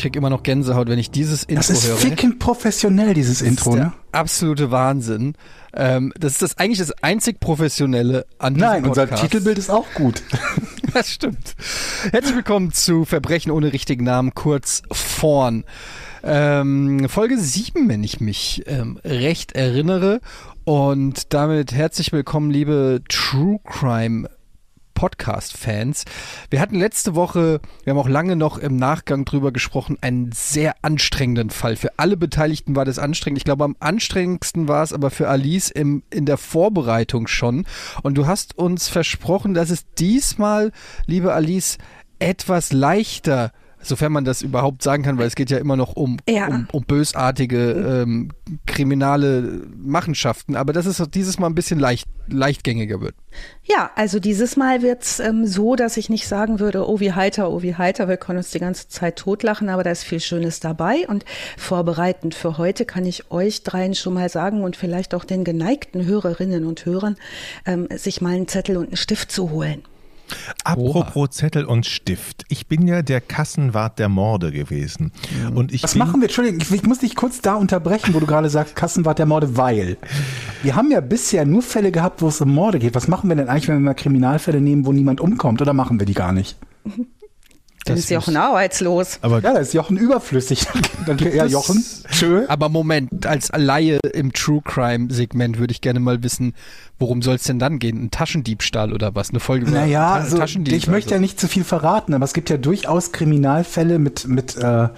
ich krieg immer noch Gänsehaut, wenn ich dieses Intro höre. Das ist höre. ficken professionell, dieses Intro, der ne? absolute Wahnsinn. Ähm, das ist das eigentlich das einzig professionelle an diesem Nein, unser. Titelbild ist auch gut. Das stimmt. Herzlich willkommen zu Verbrechen ohne richtigen Namen, kurz vorn. Ähm, Folge 7, wenn ich mich ähm, recht erinnere. Und damit herzlich willkommen, liebe True Crime Podcast-Fans. Wir hatten letzte Woche, wir haben auch lange noch im Nachgang drüber gesprochen, einen sehr anstrengenden Fall. Für alle Beteiligten war das anstrengend. Ich glaube, am anstrengendsten war es aber für Alice im, in der Vorbereitung schon. Und du hast uns versprochen, dass es diesmal, liebe Alice, etwas leichter sofern man das überhaupt sagen kann, weil es geht ja immer noch um, Ja. um, um bösartige ähm, kriminale Machenschaften, aber dass es dieses Mal ein bisschen leicht, leichtgängiger wird. Ja, also dieses Mal wird's ähm, so, dass ich nicht sagen würde, oh wie heiter, oh wie heiter, wir können uns die ganze Zeit totlachen, aber da ist viel Schönes dabei. Und vorbereitend für heute kann ich euch dreien schon mal sagen und vielleicht auch den geneigten Hörerinnen und Hörern, ähm, sich mal einen Zettel und einen Stift zu holen. Apropos Zettel und Stift. Ich bin ja der Kassenwart der Morde gewesen. Und ich Was machen wir? Entschuldigung, ich, ich muss dich kurz da unterbrechen, wo du gerade sagst, Kassenwart der Morde, weil wir haben ja bisher nur Fälle gehabt, wo es um Morde geht. Was machen wir denn eigentlich, wenn wir mal Kriminalfälle nehmen, wo niemand umkommt? Oder machen wir die gar nicht? Dann ist Jochen arbeitslos. Aber Ja, da ist Jochen überflüssig. Dann ja, Das- Jochen, tschö. Aber Moment, als Laie im True Crime Segment würde ich gerne mal wissen, worum soll es denn dann gehen? Ein Taschendiebstahl oder was? Eine Folge über Naja, Ta also, Taschendieb ich möchte also. ja nicht zu viel verraten, aber es gibt ja durchaus Kriminalfälle mit, mit äh,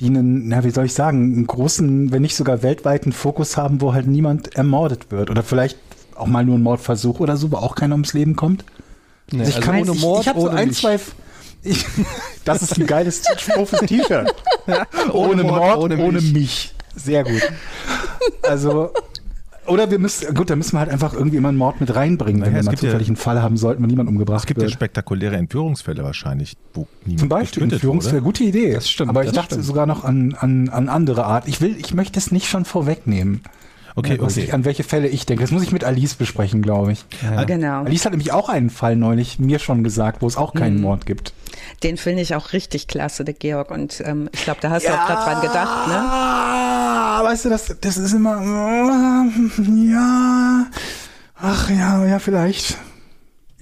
die einen, na, wie soll ich sagen, einen großen, wenn nicht sogar weltweiten Fokus haben, wo halt niemand ermordet wird. Oder vielleicht auch mal nur ein Mordversuch oder so, wo auch keiner ums Leben kommt. Nee, Also ich also kann ohne ich, Mord, ich habe so ein, zwei. Ich, das ist ein geiles Spruch fürs T-Shirt. ohne Mord, ohne, mich. mich. Sehr gut. Also, oder wir müssen, gut, da müssen wir halt einfach irgendwie immer einen Mord mit reinbringen, wenn Naja, wir mal gibt ja- zufällig einen Fall haben sollten, wo niemand umgebracht es gibt ja wird. spektakuläre Entführungsfälle wahrscheinlich, wo niemand Zum Beispiel Entführungsfälle, wurde. gute Idee. Das stimmt, Aber ich das dachte stimmt. sogar noch an, an, an andere Art. Ich will, ich möchte es nicht schon vorwegnehmen. Okay, okay. Ich, an welche Fälle ich denke. Das muss ich mit Alice besprechen, glaube ich. Ja. Genau. Alice hat nämlich auch einen Fall neulich mir schon gesagt, wo es auch Mhm. keinen Mord gibt. Den finde ich auch richtig klasse, der Georg. Und ähm, ich glaube, da hast du auch gerade dran gedacht, ne? Ah, weißt du, das, das ist immer, ja, ach ja, ja, vielleicht.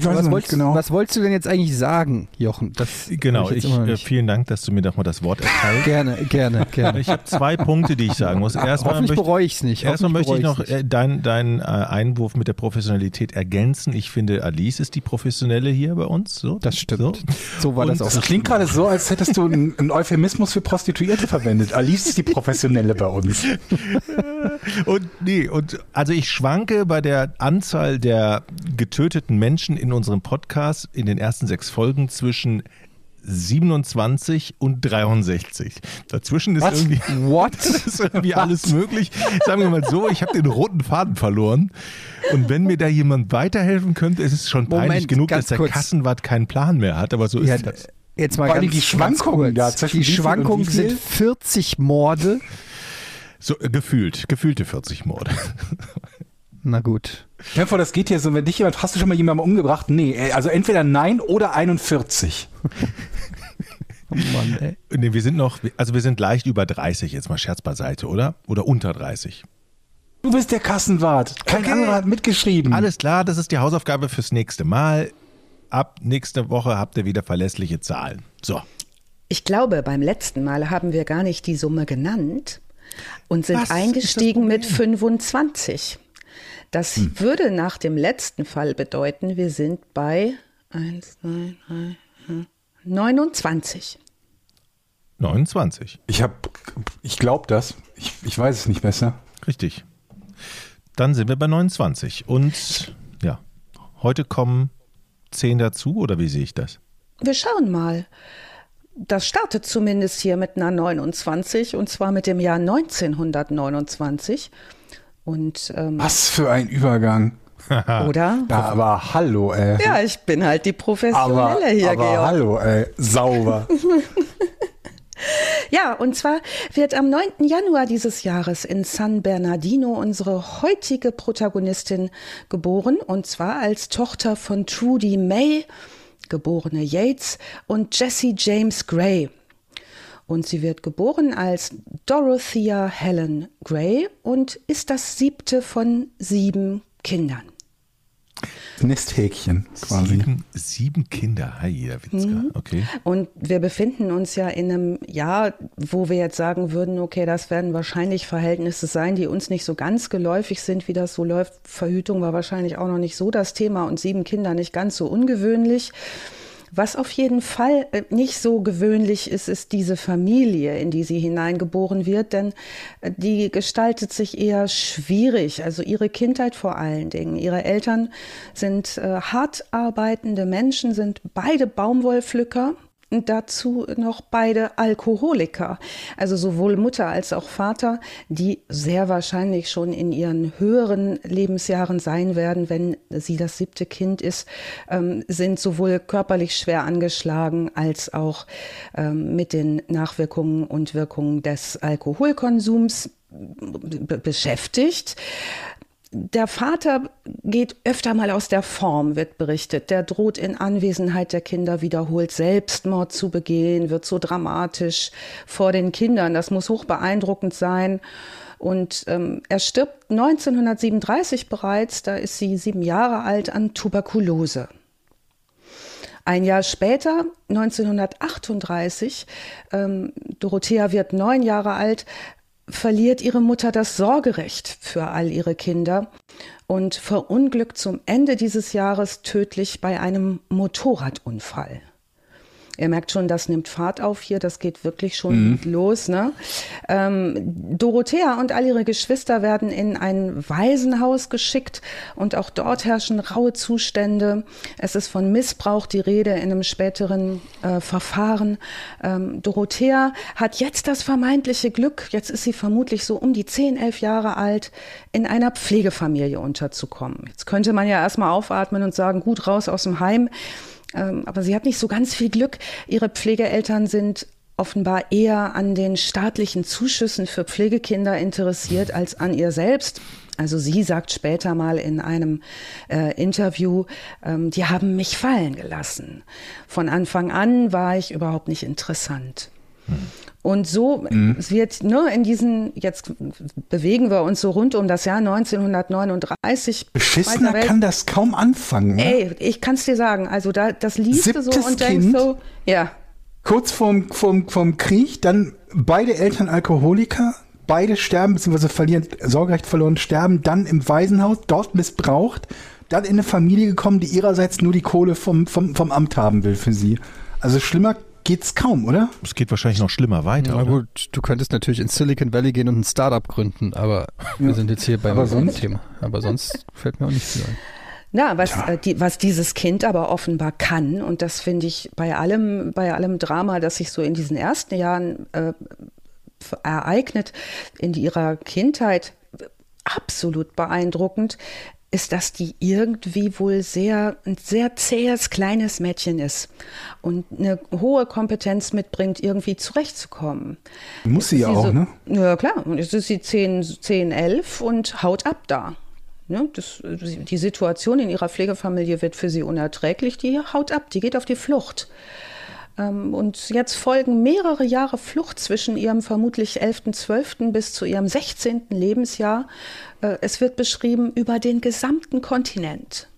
Ich weiß was, wolltest, genau. was wolltest du denn jetzt eigentlich sagen, Jochen? Das Genau, weiß ich, noch äh, vielen Dank, dass du mir doch mal das Wort erteilst. Gerne, gerne, gerne. Ich habe zwei Punkte, die ich sagen muss. Erstmal Hoffentlich möchte, bereue ich es nicht. erstmal möchte ich noch nicht. äh, deinen dein, äh, Einwurf mit der Professionalität ergänzen. Ich finde, Alice ist die Professionelle hier bei uns. So, Das stimmt. So. So war Und das auch. das klingt gerade so, als hättest du einen Euphemismus für Prostituierte verwendet. Alice ist die Professionelle bei uns. Und nee, und also ich schwanke bei der Anzahl der getöteten Menschen in unserem Podcast in den ersten sechs Folgen zwischen 27 und 63. Dazwischen ist Was? irgendwie What? ist irgendwie alles möglich. Sagen wir mal so, ich habe den roten Faden verloren. Und wenn mir da jemand weiterhelfen könnte, ist es schon peinlich Moment, genug, ganz dass der kurz. Kassenwart keinen Plan mehr hat. Aber so ist Ja, das. Jetzt mal Vor ganz, die Schwankungen ganz da zwischen Die Schwankungen sind 40 Morde. So äh, gefühlt, gefühlte 40 Morde. Na gut. Stell dir vor, das geht hier so, wenn dich jemand, hast du schon mal jemanden umgebracht? Nee, äh, also entweder nein oder 41. Oh Mann, ey. Nee, wir sind noch, also wir sind leicht über 30, jetzt mal Scherz beiseite, oder? Oder unter 30. Du bist der Kassenwart. Kein Okay. anderer hat mitgeschrieben. Alles klar, das ist die Hausaufgabe fürs nächste Mal. Ab nächste Woche habt ihr wieder verlässliche Zahlen. So. Ich glaube, beim letzten Mal haben wir gar nicht die Summe genannt und sind Was eingestiegen mit Problem? 25. Das würde nach dem letzten Fall bedeuten, wir sind bei 1, 2, 3, 4, 29. 29. Ich hab, ich glaube das. Ich, ich weiß es nicht besser. Richtig. Dann sind wir bei 29. Und ja, heute kommen 10 dazu, oder wie sehe ich das? Wir schauen mal. Das startet zumindest hier mit einer 29 und zwar mit dem Jahr 1929. Und ähm, Was für ein Übergang. oder? Ja, aber hallo, ey. Ja, ich bin halt die Professionelle aber, hier, aber Georg. hallo, ey. Sauber. Ja, und zwar wird am 9. Januar dieses Jahres in San Bernardino unsere heutige Protagonistin geboren, und zwar als Tochter von Trudy May, geborene Yates, und Jesse James Gray. Und sie wird geboren als Dorothea Helen Gray und ist das siebte von sieben Kindern. Nesthäkchen quasi. Sieben, sieben Kinder, hi, Herr Witzka. Mhm. Okay. Und wir befinden uns ja in einem Jahr, wo wir jetzt sagen würden, okay, das werden wahrscheinlich Verhältnisse sein, die uns nicht so ganz geläufig sind, wie das so läuft. Verhütung war wahrscheinlich auch noch nicht so das Thema und sieben Kinder nicht ganz so ungewöhnlich. Was auf jeden Fall äh, nicht so gewöhnlich ist, ist diese Familie, in die sie hineingeboren wird, denn äh, die gestaltet sich eher schwierig. Also ihre Kindheit vor allen Dingen. Ihre Eltern sind äh, hart arbeitende Menschen, sind beide Baumwollpflücker dazu noch beide Alkoholiker. Also sowohl Mutter als auch Vater, die sehr wahrscheinlich schon in ihren höheren Lebensjahren sein werden, wenn sie das siebte Kind ist, ähm, sind sowohl körperlich schwer angeschlagen als auch ähm, mit den Nachwirkungen und Wirkungen des Alkoholkonsums beschäftigt. Der Vater geht öfter mal aus der Form, wird berichtet. Der droht in Anwesenheit der Kinder wiederholt Selbstmord zu begehen, wird so dramatisch vor den Kindern. Das muss hoch beeindruckend sein. Und ähm, er stirbt 1937 bereits, da ist sie sieben Jahre alt, an Tuberkulose. Ein Jahr später, 1938, ähm, Dorothea wird neun Jahre alt, verliert ihre Mutter das Sorgerecht für all ihre Kinder und verunglückt zum Ende dieses Jahres tödlich bei einem Motorradunfall. Ihr merkt schon, das nimmt Fahrt auf hier, das geht wirklich schon mhm. los. Ne? Ähm, Dorothea und all ihre Geschwister werden in ein Waisenhaus geschickt und auch dort herrschen raue Zustände. Es ist von Missbrauch die Rede in einem späteren äh, Verfahren. Ähm, Dorothea hat jetzt das vermeintliche Glück, jetzt ist sie vermutlich so um die 10, 11 Jahre alt, in einer Pflegefamilie unterzukommen. Jetzt könnte man ja erstmal aufatmen und sagen, gut raus aus dem Heim. Ähm, aber sie hat nicht so ganz viel Glück. Ihre Pflegeeltern sind offenbar eher an den staatlichen Zuschüssen für Pflegekinder interessiert als an ihr selbst. Also sie sagt später mal in einem äh, Interview, ähm, die haben mich fallen gelassen. Von Anfang an war ich überhaupt nicht interessant. Hm. Und so mhm. wird ne, in diesen, jetzt bewegen wir uns so rund um das Jahr 1939. Beschissener kann das kaum anfangen. Ne? Ey, ich kann es dir sagen, also da, das liest Siebtes du so und denkst so, ja. Kurz vorm, vorm, vorm Krieg, dann beide Eltern Alkoholiker, beide sterben, beziehungsweise verlieren, Sorgerecht verloren, sterben, dann im Waisenhaus, dort missbraucht, dann in eine Familie gekommen, die ihrerseits nur die Kohle vom, vom, vom Amt haben will für sie. Also schlimmer geht's kaum, oder? Es geht wahrscheinlich noch schlimmer weiter. Na gut, du könntest natürlich in Silicon Valley gehen und ein Startup gründen, aber ja. wir sind jetzt hier beim sonst, Thema. Aber sonst fällt mir auch nicht viel ein. Na, was, äh, die, was dieses Kind aber offenbar kann, und das finde ich bei allem, bei allem Drama, das sich so in diesen ersten Jahren äh, ereignet, in ihrer Kindheit absolut beeindruckend, ist, dass die irgendwie wohl sehr, ein sehr zähes, kleines Mädchen ist und eine hohe Kompetenz mitbringt, irgendwie zurechtzukommen. Muss sie ja auch, so, ne? Ja, klar. Und jetzt ist sie 10, 10 11 und haut ab da. Ne, das, die Situation in ihrer Pflegefamilie wird für sie unerträglich. Die haut ab, die geht auf die Flucht. Ähm, und jetzt folgen mehrere Jahre Flucht zwischen ihrem vermutlich 11.12. bis zu ihrem 16. Lebensjahr. Äh, es wird beschrieben über den gesamten Kontinent.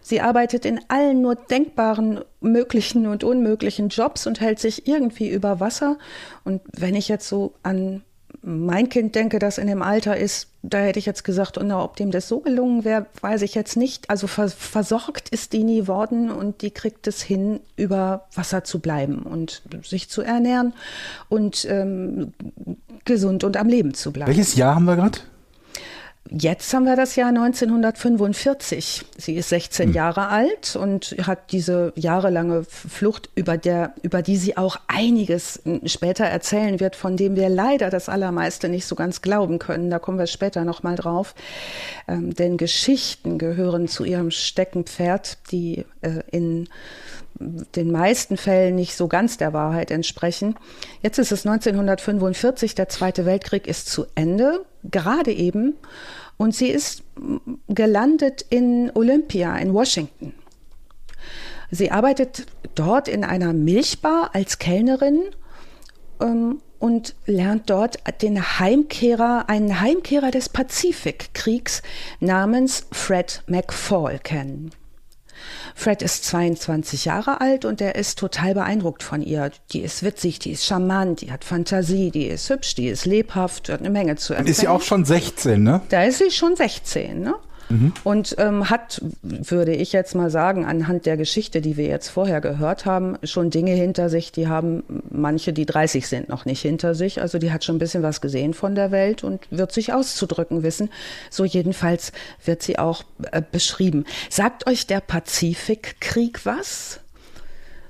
Sie arbeitet in allen nur denkbaren möglichen und unmöglichen Jobs und hält sich irgendwie über Wasser. Und wenn ich jetzt so an mein Kind denke, das in dem Alter ist, da hätte ich jetzt gesagt, und ob dem das so gelungen wäre, weiß ich jetzt nicht. Also versorgt ist die nie worden und die kriegt es hin, über Wasser zu bleiben und sich zu ernähren und ähm, gesund und am Leben zu bleiben. Welches Jahr haben wir gerade? Jetzt haben wir das Jahr 1945. Sie ist 16 hm. Jahre alt und hat diese jahrelange Flucht, über, der, über die sie auch einiges später erzählen wird, von dem wir leider das Allermeiste nicht so ganz glauben können. Da kommen wir später nochmal drauf. Ähm, denn Geschichten gehören zu ihrem Steckenpferd, die äh, in den meisten Fällen nicht so ganz der Wahrheit entsprechen. Jetzt ist es 1945, der Zweite Weltkrieg ist zu Ende, gerade eben, und sie ist gelandet in Olympia in Washington. Sie arbeitet dort in einer Milchbar als Kellnerin ähm, und lernt dort den Heimkehrer, einen Heimkehrer des Pazifikkriegs namens Fred McFall kennen. Fred ist 22 Jahre alt und er ist total beeindruckt von ihr. Die ist witzig, die ist charmant, die hat Fantasie, die ist hübsch, die ist lebhaft, hat eine Menge zu erzählen. Ist sie auch schon 16, ne? Da ist sie schon 16, ne? Mhm. Und ähm, hat, würde ich jetzt mal sagen, anhand der Geschichte, die wir jetzt vorher gehört haben, schon Dinge hinter sich, die haben manche, die 30 sind, noch nicht hinter sich. Also die hat schon ein bisschen was gesehen von der Welt und wird sich auszudrücken wissen. So jedenfalls wird sie auch äh, beschrieben. Sagt euch der Pazifikkrieg was?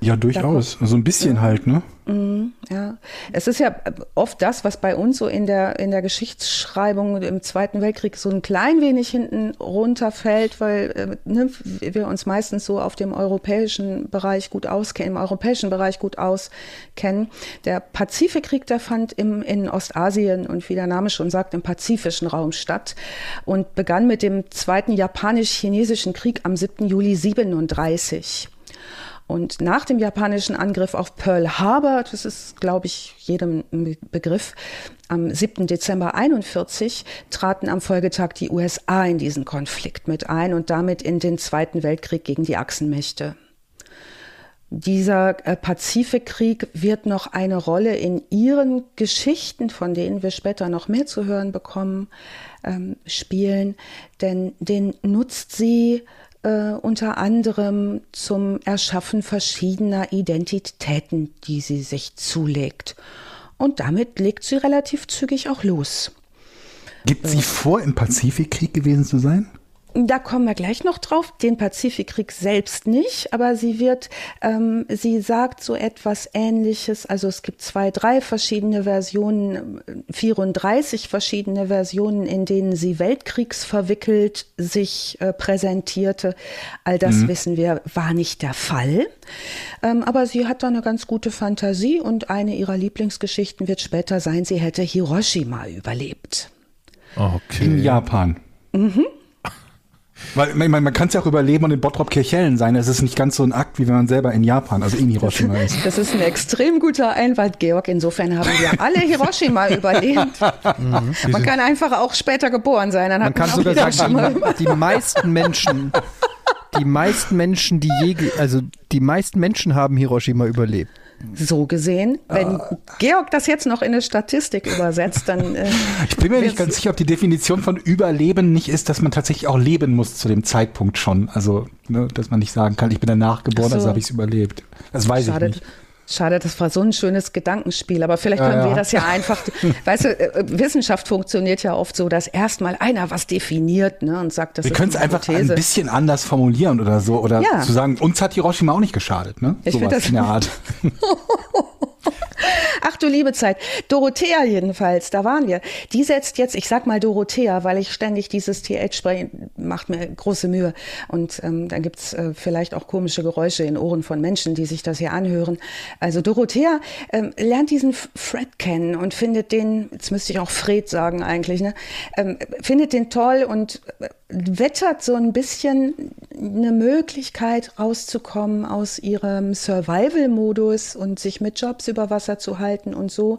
Ja, durchaus. So also ein bisschen ja. halt, ne? Mhm, ja, es ist ja oft das, was bei uns so in der, in der Geschichtsschreibung im Zweiten Weltkrieg so ein klein wenig hinten runterfällt, weil äh, ne, wir uns meistens so auf dem europäischen Bereich gut auskennen, im europäischen Bereich gut auskennen. Der Pazifikkrieg, der fand im, in Ostasien und wie der Name schon sagt, im pazifischen Raum statt und begann mit dem Zweiten Japanisch-Chinesischen Krieg am 7. Juli 37. Und nach dem japanischen Angriff auf Pearl Harbor, das ist, glaube ich, jedem Begriff, am 7. Dezember 41 traten am Folgetag die USA in diesen Konflikt mit ein und damit in den Zweiten Weltkrieg gegen die Achsenmächte. Dieser äh, Pazifikkrieg wird noch eine Rolle in ihren Geschichten, von denen wir später noch mehr zu hören bekommen, ähm, spielen, denn den nutzt sie äh, unter anderem zum Erschaffen verschiedener Identitäten, die sie sich zulegt. Und damit legt sie relativ zügig auch los. Gibt sie vor, im Pazifikkrieg gewesen zu sein? Da kommen wir gleich noch drauf. Den Pazifikkrieg selbst nicht, aber sie wird, ähm, sie sagt so etwas Ähnliches. Also es gibt zwei, drei verschiedene Versionen, 34 verschiedene Versionen, in denen sie weltkriegsverwickelt sich äh, präsentierte. All das mhm. wissen wir, war nicht der Fall. Ähm, aber sie hat da eine ganz gute Fantasie und eine ihrer Lieblingsgeschichten wird später sein, sie hätte Hiroshima überlebt. Okay. In Japan. Mhm. Weil man, man kann es ja auch überleben und in Bottrop Kirchhellen sein. Es ist nicht ganz so ein Akt, wie wenn man selber in Japan, also in Hiroshima ist. Das ist ein extrem guter Einwand, Georg. Insofern haben wir alle Hiroshima überlebt. Mhm. Man kann einfach auch später geboren sein. Dann man kann sogar sagen, die, die meisten Menschen, die meisten Menschen, die je, also die meisten Menschen haben Hiroshima überlebt. So gesehen, wenn uh. Georg das jetzt noch in eine Statistik übersetzt, dann. Äh, ich bin mir nicht ganz sicher, ob die Definition von Überleben nicht ist, dass man tatsächlich auch leben muss zu dem Zeitpunkt schon. Also, ne, dass man nicht sagen kann, ich bin danach geboren, so. also habe ich es überlebt. Das weiß Schade. ich nicht. Schade, das war so ein schönes Gedankenspiel, aber vielleicht können ja, wir das ja einfach, weißt du, äh, Wissenschaft funktioniert ja oft so, dass erstmal einer was definiert ne, und sagt, das wir können es einfach ein bisschen anders formulieren oder so, oder ja. zu sagen, uns hat Hiroshima auch nicht geschadet, ne? Ich Sowas das in der Art. Ach du liebe Zeit. Dorothea jedenfalls, da waren wir. Die setzt jetzt, ich sag mal Dorothea, weil ich ständig dieses TH spreche, macht mir große Mühe. Und ähm, dann gibt's äh, vielleicht auch komische Geräusche in Ohren von Menschen, die sich das hier anhören. Also Dorothea ähm, lernt diesen Fred kennen und findet den, jetzt müsste ich auch Fred sagen eigentlich, ne? Ähm, findet den toll und äh, wettert so ein bisschen eine Möglichkeit rauszukommen aus ihrem Survival-Modus und sich mit Jobs über Wasser zu halten und so.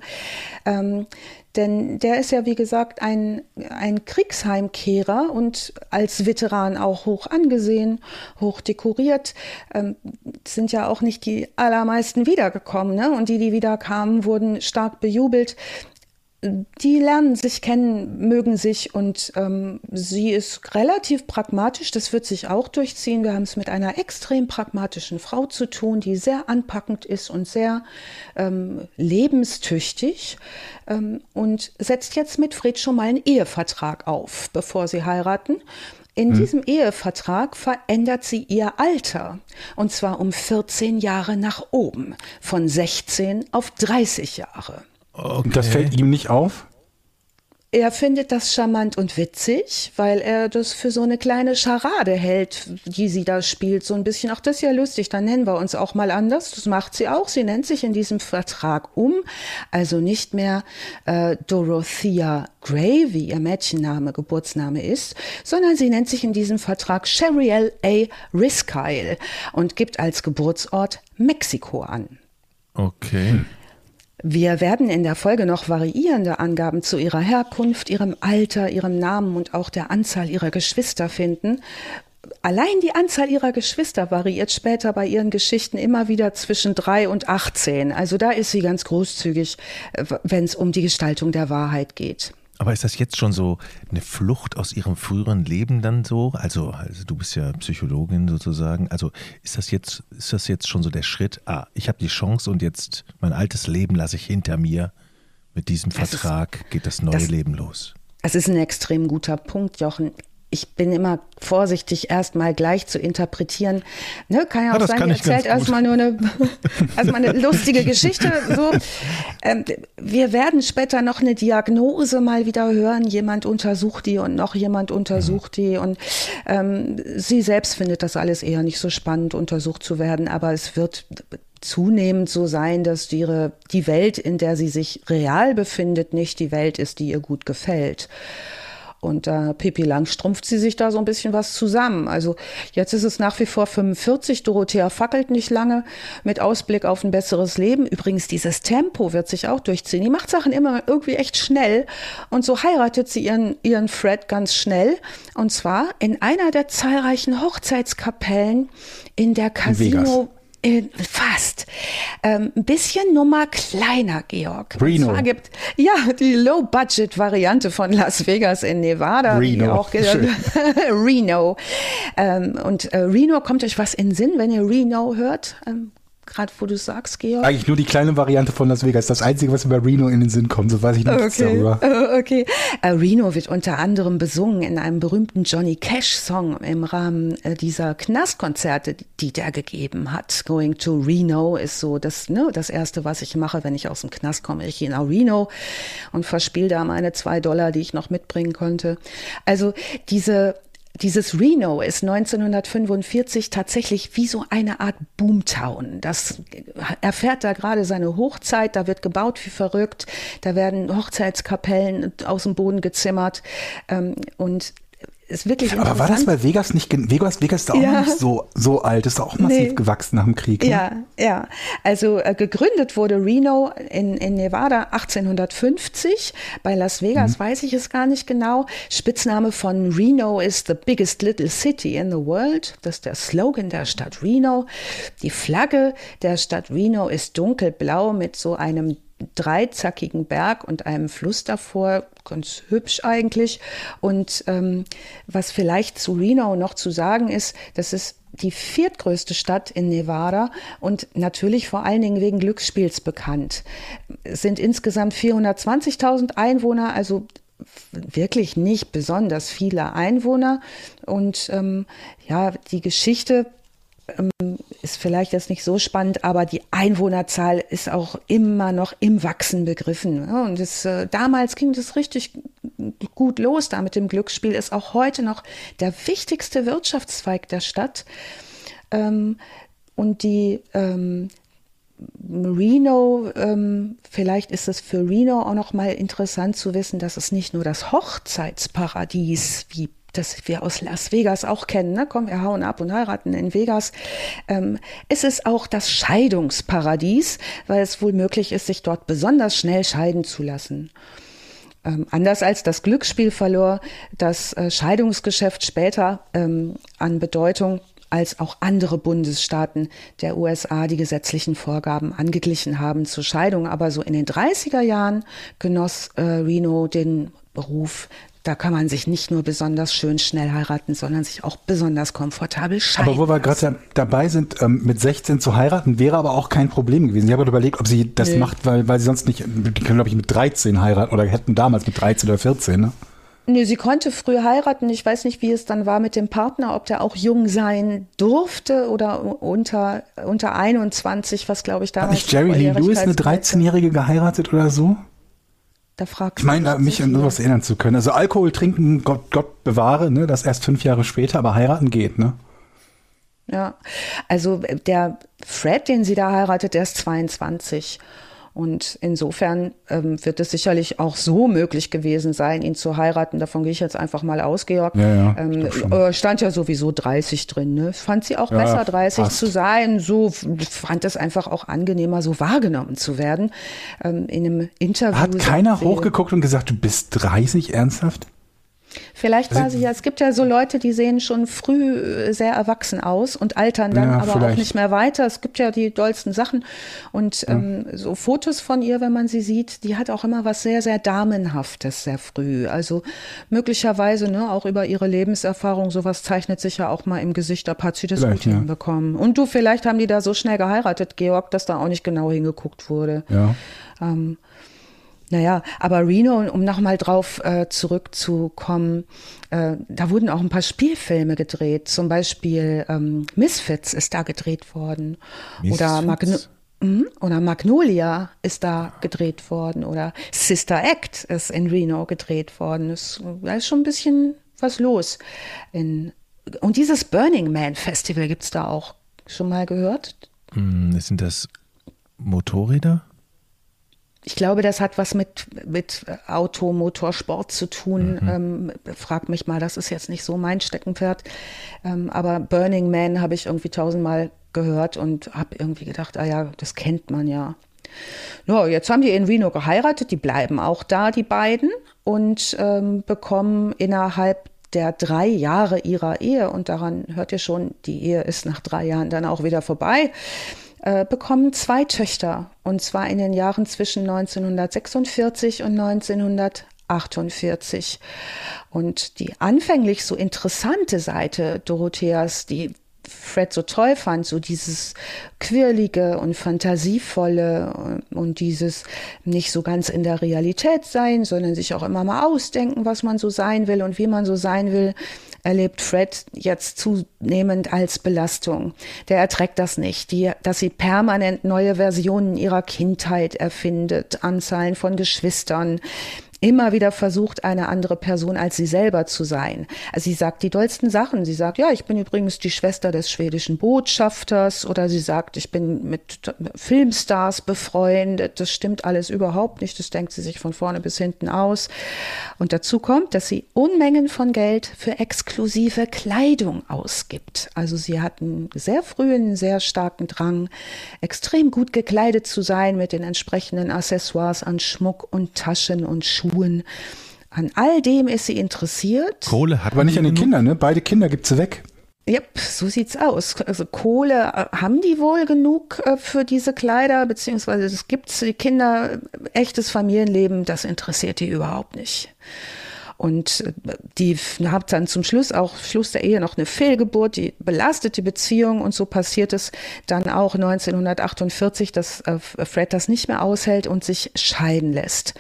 Ähm, denn der ist ja, wie gesagt, ein, ein Kriegsheimkehrer und als Veteran auch hoch angesehen, hoch dekoriert. Ähm, sind ja auch nicht die allermeisten wiedergekommen. Ne? Und die, die wiederkamen, wurden stark bejubelt die lernen sich kennen, mögen sich und ähm, sie ist relativ pragmatisch, das wird sich auch durchziehen. Wir haben es mit einer extrem pragmatischen Frau zu tun, die sehr anpackend ist und sehr ähm, lebenstüchtig ähm, und setzt jetzt mit Fred schon mal einen Ehevertrag auf, bevor sie heiraten. In hm. diesem Ehevertrag verändert sie ihr Alter und zwar um 14 Jahre nach oben, von 16 auf 30 Jahre. Okay. Das fällt ihm nicht auf? Er findet das charmant und witzig, weil er das für so eine kleine Scharade hält, die sie da spielt. So ein bisschen, ach, das ist ja lustig, dann nennen wir uns auch mal anders. Das macht sie auch. Sie nennt sich in diesem Vertrag um. Also nicht mehr äh, Dorothea Gray, wie ihr Mädchenname, Geburtsname ist, sondern sie nennt sich in diesem Vertrag Sheriel A. Riskyle und gibt als Geburtsort Mexiko an. Okay. Wir werden in der Folge noch variierende Angaben zu ihrer Herkunft, ihrem Alter, ihrem Namen und auch der Anzahl ihrer Geschwister finden. Allein die Anzahl ihrer Geschwister variiert später bei ihren Geschichten immer wieder zwischen drei und 18. Also da ist sie ganz großzügig, wenn es um die Gestaltung der Wahrheit geht. Aber ist das jetzt schon so eine Flucht aus ihrem früheren Leben dann so? Also, also du bist ja Psychologin sozusagen. Also ist das jetzt, ist das jetzt schon so der Schritt? Ah, ich habe die Chance und jetzt mein altes Leben lasse ich hinter mir. Mit diesem Das Vertrag ist- geht das neue das- Leben los. Es ist ein extrem guter Punkt, Jochen. Ich bin immer vorsichtig, erstmal gleich zu interpretieren. Ne, kann ja Ah, auch das sein, ihr erzählt erstmal nur eine, erstmal eine lustige Geschichte. So. Ähm, wir werden später noch eine Diagnose mal wieder hören. Jemand untersucht die und noch jemand untersucht die. Und ähm, sie selbst findet das alles eher nicht so spannend, untersucht zu werden. Aber es wird zunehmend so sein, dass ihre, die Welt, in der sie sich real befindet, nicht die Welt ist, die ihr gut gefällt. Und da Pippi Langstrumpft sie sich da so ein bisschen was zusammen. Also jetzt ist es nach wie vor 45, Dorothea fackelt nicht lange mit Ausblick auf ein besseres Leben. Übrigens, dieses Tempo wird sich auch durchziehen. Die macht Sachen immer irgendwie echt schnell. Und so heiratet sie ihren, ihren Fred ganz schnell. Und zwar in einer der zahlreichen Hochzeitskapellen in der Casino. In, fast. Ähm, ein bisschen Nummer kleiner, Georg. Reno. Und zwar gibt ja die Low-Budget-Variante von Las Vegas in Nevada. Reno. Auch. Reno. Ähm, und äh, Reno, kommt euch was in Sinn, wenn ihr Reno hört? Ähm, Gerade wo du sagst, Georg. Eigentlich nur die kleine Variante von Las Vegas. Das Einzige, was über Reno in den Sinn kommt. So weiß ich nichts Okay, darüber. okay. Äh, Reno wird unter anderem besungen in einem berühmten Johnny Cash-Song im Rahmen äh, dieser Knastkonzerte, die der gegeben hat. Going to Reno ist so das, ne, das erste, was ich mache, wenn ich aus dem Knast komme. Ich gehe nach Reno und verspiele da meine zwei Dollar, die ich noch mitbringen konnte. Also diese dieses Reno ist 1945 tatsächlich wie so eine Art Boomtown. Das erfährt da gerade seine Hochzeit, da wird gebaut wie verrückt, da werden Hochzeitskapellen aus dem Boden gezimmert. Ähm, und ist wirklich Aber war das bei Vegas nicht, Vegas, Vegas ist auch Ja. nicht so, so alt, ist auch massiv Nee. gewachsen nach dem Krieg. Ne? Ja, ja. Also äh, gegründet wurde Reno in, in Nevada 1850. Bei Las Vegas weiß ich es gar nicht genau. Spitzname von Reno ist The Biggest Little City in the World. Das ist der Slogan der Stadt Reno. Die Flagge der Stadt Reno ist dunkelblau mit so einem dreizackigen Berg und einem Fluss davor, ganz hübsch eigentlich. Und ähm, was vielleicht zu Reno noch zu sagen ist, das ist die viertgrößte Stadt in Nevada und natürlich vor allen Dingen wegen Glücksspiels bekannt. Es sind insgesamt 420.000 Einwohner, also wirklich nicht besonders viele Einwohner. Und ähm, ja, die Geschichte ist vielleicht jetzt nicht so spannend, aber die Einwohnerzahl ist auch immer noch im Wachsen begriffen. Ja, Und das, äh, damals ging das richtig gut los da mit dem Glücksspiel, ist auch heute noch der wichtigste Wirtschaftszweig der Stadt. Ähm, und die ähm, Reno, ähm, vielleicht ist es für Reno auch noch mal interessant zu wissen, dass es nicht nur das Hochzeitsparadies wie das wir aus Las Vegas auch kennen, ne? komm, wir hauen ab und heiraten in Vegas. Ähm, es ist auch das Scheidungsparadies, weil es wohl möglich ist, sich dort besonders schnell scheiden zu lassen. Ähm, anders als das Glücksspiel verlor das äh, Scheidungsgeschäft später ähm, an Bedeutung, als auch andere Bundesstaaten der USA die gesetzlichen Vorgaben angeglichen haben zur Scheidung. Aber so in den 30er Jahren genoss äh, Reno den Beruf, da kann man sich nicht nur besonders schön schnell heiraten, sondern sich auch besonders komfortabel scheiden. Aber wo wir gerade da, dabei sind, ähm, mit 16 zu heiraten, wäre aber auch kein Problem gewesen. Ich habe überlegt, ob sie das Nee. macht, weil, weil sie sonst nicht, die können glaube ich mit 13 heiraten oder hätten damals mit 13 oder 14, ne? Nee, sie konnte früh heiraten. Ich weiß nicht, wie es dann war mit dem Partner, ob der auch jung sein durfte oder unter, unter 21, was glaube ich Hat damals. nicht Jerry Lee Lewis eine Volljährigkeitsgrenze- 13-Jährige geheiratet oder so? Da fragt Ich meine, mich an sowas erinnern zu können. Also Alkohol trinken, Gott, Gott bewahre, ne? Das erst fünf Jahre später, aber heiraten geht, ne? Ja, also der Fred, den sie da heiratet, der ist 22. Und insofern ähm, wird es sicherlich auch so möglich gewesen sein, ihn zu heiraten. Davon gehe ich jetzt einfach mal aus, Georg. Ja, ja, ähm, äh, stand ja sowieso 30 drin. Ne? Fand sie auch Ja, besser, 30 passt. zu sein. So fand es einfach auch angenehmer, so wahrgenommen zu werden. Ähm, in einem Interview. Hat keiner hochgeguckt und gesagt, du bist 30 ernsthaft? Vielleicht war Also- sie ja, es gibt ja so Leute, die sehen schon früh äh, sehr erwachsen aus und altern dann Ja, aber auch vielleicht. nicht mehr weiter. Es gibt ja die dollsten Sachen und ähm, so Fotos von ihr, wenn man sie sieht, die hat auch immer was sehr, sehr Damenhaftes sehr früh. Also möglicherweise ne, auch über ihre Lebenserfahrung, sowas zeichnet sich ja auch mal im Gesicht ab, hat sie das Vielleicht, gut ja. hinbekommen. Und du, vielleicht haben die da so schnell geheiratet, Georg, dass da auch nicht genau hingeguckt wurde. Ja. Ähm, naja, aber Reno, um nochmal drauf äh, zurückzukommen, äh, da wurden auch ein paar Spielfilme gedreht. Zum Beispiel ähm, Misfits ist da gedreht worden. Oder, Magno Misfits? Mhm. oder Magnolia ist da gedreht worden. Oder Sister Act ist in Reno gedreht worden. Es, da ist schon ein bisschen was los. In, und dieses Burning Man Festival gibt's da auch. Schon mal gehört? Hm, Sind das Motorräder? Ich glaube, das hat was mit, mit Auto, Motorsport zu tun. Ähm, frag mich mal, das ist jetzt nicht so mein Steckenpferd. Ähm, aber Burning Man habe ich irgendwie tausendmal gehört und habe irgendwie gedacht, ah ja, das kennt man ja. Ja, jetzt haben die in Reno geheiratet, die bleiben auch da, die beiden, und ähm, bekommen innerhalb der drei Jahre ihrer Ehe, und daran hört ihr schon, die Ehe ist nach drei Jahren dann auch wieder vorbei, äh, bekommen zwei Töchter, und zwar in den Jahren zwischen 1946 und 1948. Und die anfänglich so interessante Seite Dorotheas, die Fred so toll fand, so dieses quirlige und fantasievolle und dieses nicht so ganz in der Realität sein, sondern sich auch immer mal ausdenken, was man so sein will und wie man so sein will, erlebt Fred jetzt zunehmend als Belastung. Der erträgt das nicht, die, dass sie permanent neue Versionen ihrer Kindheit erfindet, Anzahlen von Geschwistern, immer wieder versucht, eine andere Person als sie selber zu sein. Also sie sagt die dollsten Sachen. Sie sagt, ja, ich bin übrigens die Schwester des schwedischen Botschafters oder sie sagt, ich bin mit Filmstars befreundet. Das stimmt alles überhaupt nicht. Das denkt sie sich von vorne bis hinten aus. Und dazu kommt, dass sie Unmengen von Geld für exklusive Kleidung ausgibt. Also sie hat einen sehr frühen, sehr starken Drang, extrem gut gekleidet zu sein mit den entsprechenden Accessoires an Schmuck und Taschen und Schuhen. An all dem ist sie interessiert. Kohle hat Aber man nicht an den? Kindern, ne? Beide Kinder gibt sie weg. Yep, so sieht's aus. Also Kohle äh, haben die wohl genug äh, für diese Kleider, beziehungsweise es gibt die Kinder, echtes Familienleben, das interessiert die überhaupt nicht. Und äh, die hat dann zum Schluss auch Schluss der Ehe noch eine Fehlgeburt, die belastet die Beziehung und so passiert es dann auch 1948, dass Fred das nicht mehr aushält und sich scheiden lässt.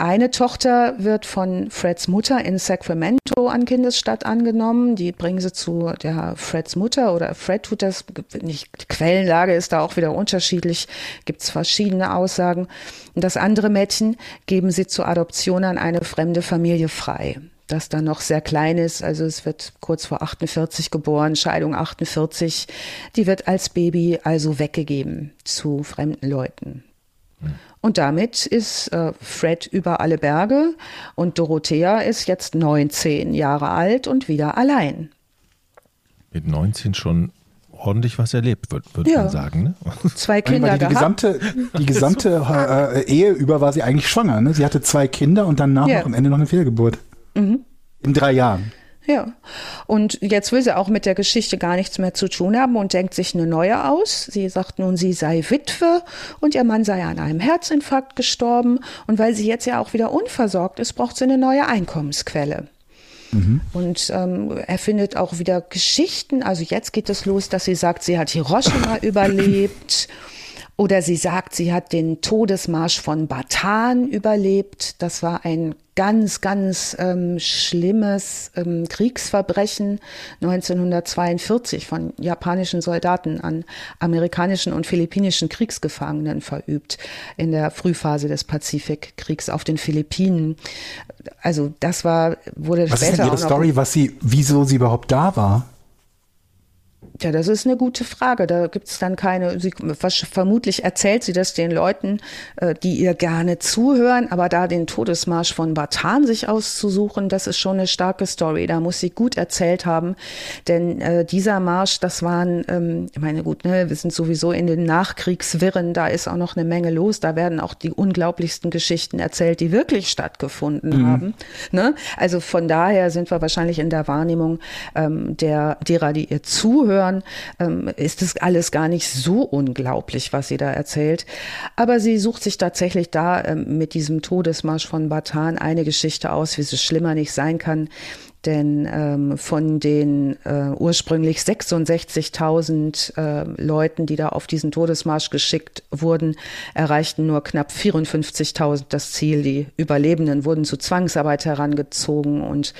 Eine Tochter wird von Freds Mutter in Sacramento an Kindesstadt angenommen. Die bringen sie zu der Freds Mutter oder Fred tut das. Nicht, die Quellenlage ist da auch wieder unterschiedlich. Gibt es verschiedene Aussagen. Und das andere Mädchen geben sie zur Adoption an eine fremde Familie frei. Das dann noch sehr klein ist. Also es wird kurz vor 48 geboren, Scheidung 48. Die wird als Baby also weggegeben zu fremden Leuten. Und damit ist äh, Fred über alle Berge und Dorothea ist jetzt 19 Jahre alt und wieder allein. Mit 19 schon ordentlich was erlebt, würde würd Ja. man sagen. Ne? Zwei Kinder die gehabt. gesamte, die gesamte äh, Ehe über war sie eigentlich schwanger. Ne? Sie hatte zwei Kinder und danach Ja. noch am Ende noch eine Fehlgeburt. Mhm. In drei Jahren. Ja. Und jetzt will sie auch mit der Geschichte gar nichts mehr zu tun haben und denkt sich eine neue aus. Sie sagt nun, sie sei Witwe und ihr Mann sei an einem Herzinfarkt gestorben. Und weil sie jetzt ja auch wieder unversorgt ist, braucht sie eine neue Einkommensquelle. Und ähm, er findet auch wieder Geschichten. Also jetzt geht es los, dass sie sagt, sie hat Hiroshima überlebt. Oder sie sagt, sie hat den Todesmarsch von Batan überlebt. Das war ein ganz, ganz ähm, schlimmes ähm, Kriegsverbrechen 1942 von japanischen Soldaten an amerikanischen und philippinischen Kriegsgefangenen verübt in der Frühphase des Pazifikkriegs auf den Philippinen. Also das war wurde Was ist später denn ihre Story, was sie, wieso sie überhaupt da war? Ja, das ist eine gute Frage. Da gibt es dann keine, sie, vermutlich erzählt sie das den Leuten, äh, die ihr gerne zuhören, aber da den Todesmarsch von Batan sich auszusuchen, das ist schon eine starke Story. Da muss sie gut erzählt haben, denn äh, dieser Marsch, das waren, ähm, ich meine gut, ne, wir sind sowieso in den Nachkriegswirren, da ist auch noch eine Menge los, da werden auch die unglaublichsten Geschichten erzählt, die wirklich stattgefunden mhm. haben. Ne? Also von daher sind wir wahrscheinlich in der Wahrnehmung ähm, der, derer, die ihr zuhören, hören, ähm, ist es alles gar nicht so unglaublich, was sie da erzählt. Aber sie sucht sich tatsächlich da ähm, mit diesem Todesmarsch von Batan eine Geschichte aus, wie es schlimmer nicht sein kann denn ähm, von den äh, ursprünglich 66.000 äh, Leuten, die da auf diesen Todesmarsch geschickt wurden, erreichten nur knapp 54.000 das Ziel. Die Überlebenden wurden zu Zwangsarbeit herangezogen und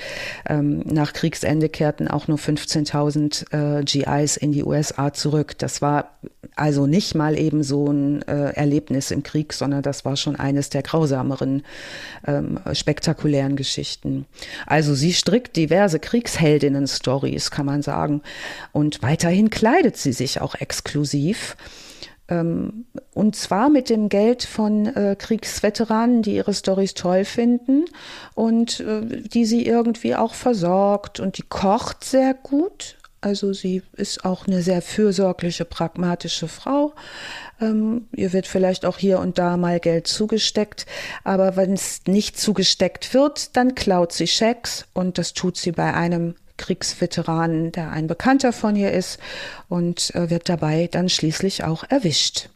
ähm, nach Kriegsende kehrten auch nur 15.000 äh, GIs in die USA zurück. Das war also nicht mal eben so ein äh, Erlebnis im Krieg, sondern das war schon eines der grausameren, ähm, spektakulären Geschichten. Also sie strickt diverse Kriegsheldinnen-Stories, kann man sagen. Und weiterhin kleidet sie sich auch exklusiv. Ähm, und zwar mit dem Geld von äh, Kriegsveteranen, die ihre Stories toll finden und äh, die sie irgendwie auch versorgt. Und die kocht sehr gut. Also sie ist auch eine sehr fürsorgliche, pragmatische Frau. Ähm, ihr wird vielleicht auch hier und da mal Geld zugesteckt, aber wenn es nicht zugesteckt wird, dann klaut sie Schecks und das tut sie bei einem Kriegsveteranen, der ein Bekannter von ihr ist und äh, wird dabei dann schließlich auch erwischt.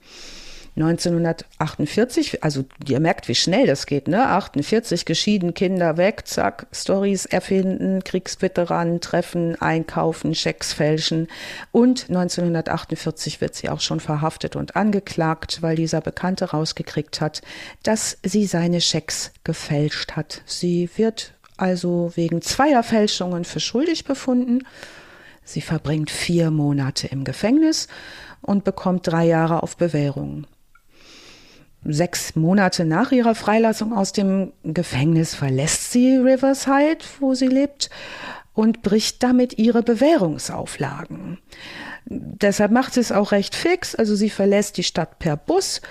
1948, also ihr merkt, wie schnell das geht, ne? 48 geschieden, Kinder weg, zack, Stories erfinden, Kriegsveteranen treffen, einkaufen, Schecks fälschen. Und 1948 wird sie auch schon verhaftet und angeklagt, weil dieser Bekannte rausgekriegt hat, dass sie seine Schecks gefälscht hat. Sie wird also wegen zweier Fälschungen für schuldig befunden. Sie verbringt vier Monate im Gefängnis und bekommt drei Jahre auf Bewährung sechs Monate nach ihrer Freilassung aus dem Gefängnis verlässt sie Riverside, wo sie lebt, und bricht damit ihre Bewährungsauflagen. Deshalb macht sie es auch recht fix, also sie verlässt die Stadt per Bus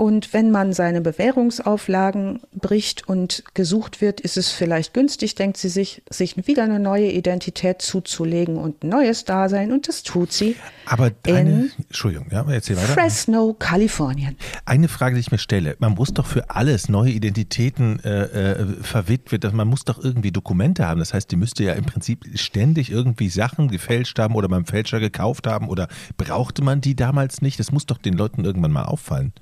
und wenn man seine Bewährungsauflagen bricht und gesucht wird, ist es vielleicht günstig, denkt sie sich, sich wieder eine neue Identität zuzulegen und ein neues Dasein. Und das tut sie. Aber eine, Entschuldigung, ja, erzähl weiter. Fresno, Kalifornien. Eine Frage, die ich mir stelle. Man muss doch für alles neue Identitäten äh, äh, verwitwet, man muss doch irgendwie Dokumente haben. Das heißt, die müsste ja im Prinzip ständig irgendwie Sachen gefälscht haben oder beim Fälscher gekauft haben oder brauchte man die damals nicht? Das muss doch den Leuten irgendwann mal auffallen.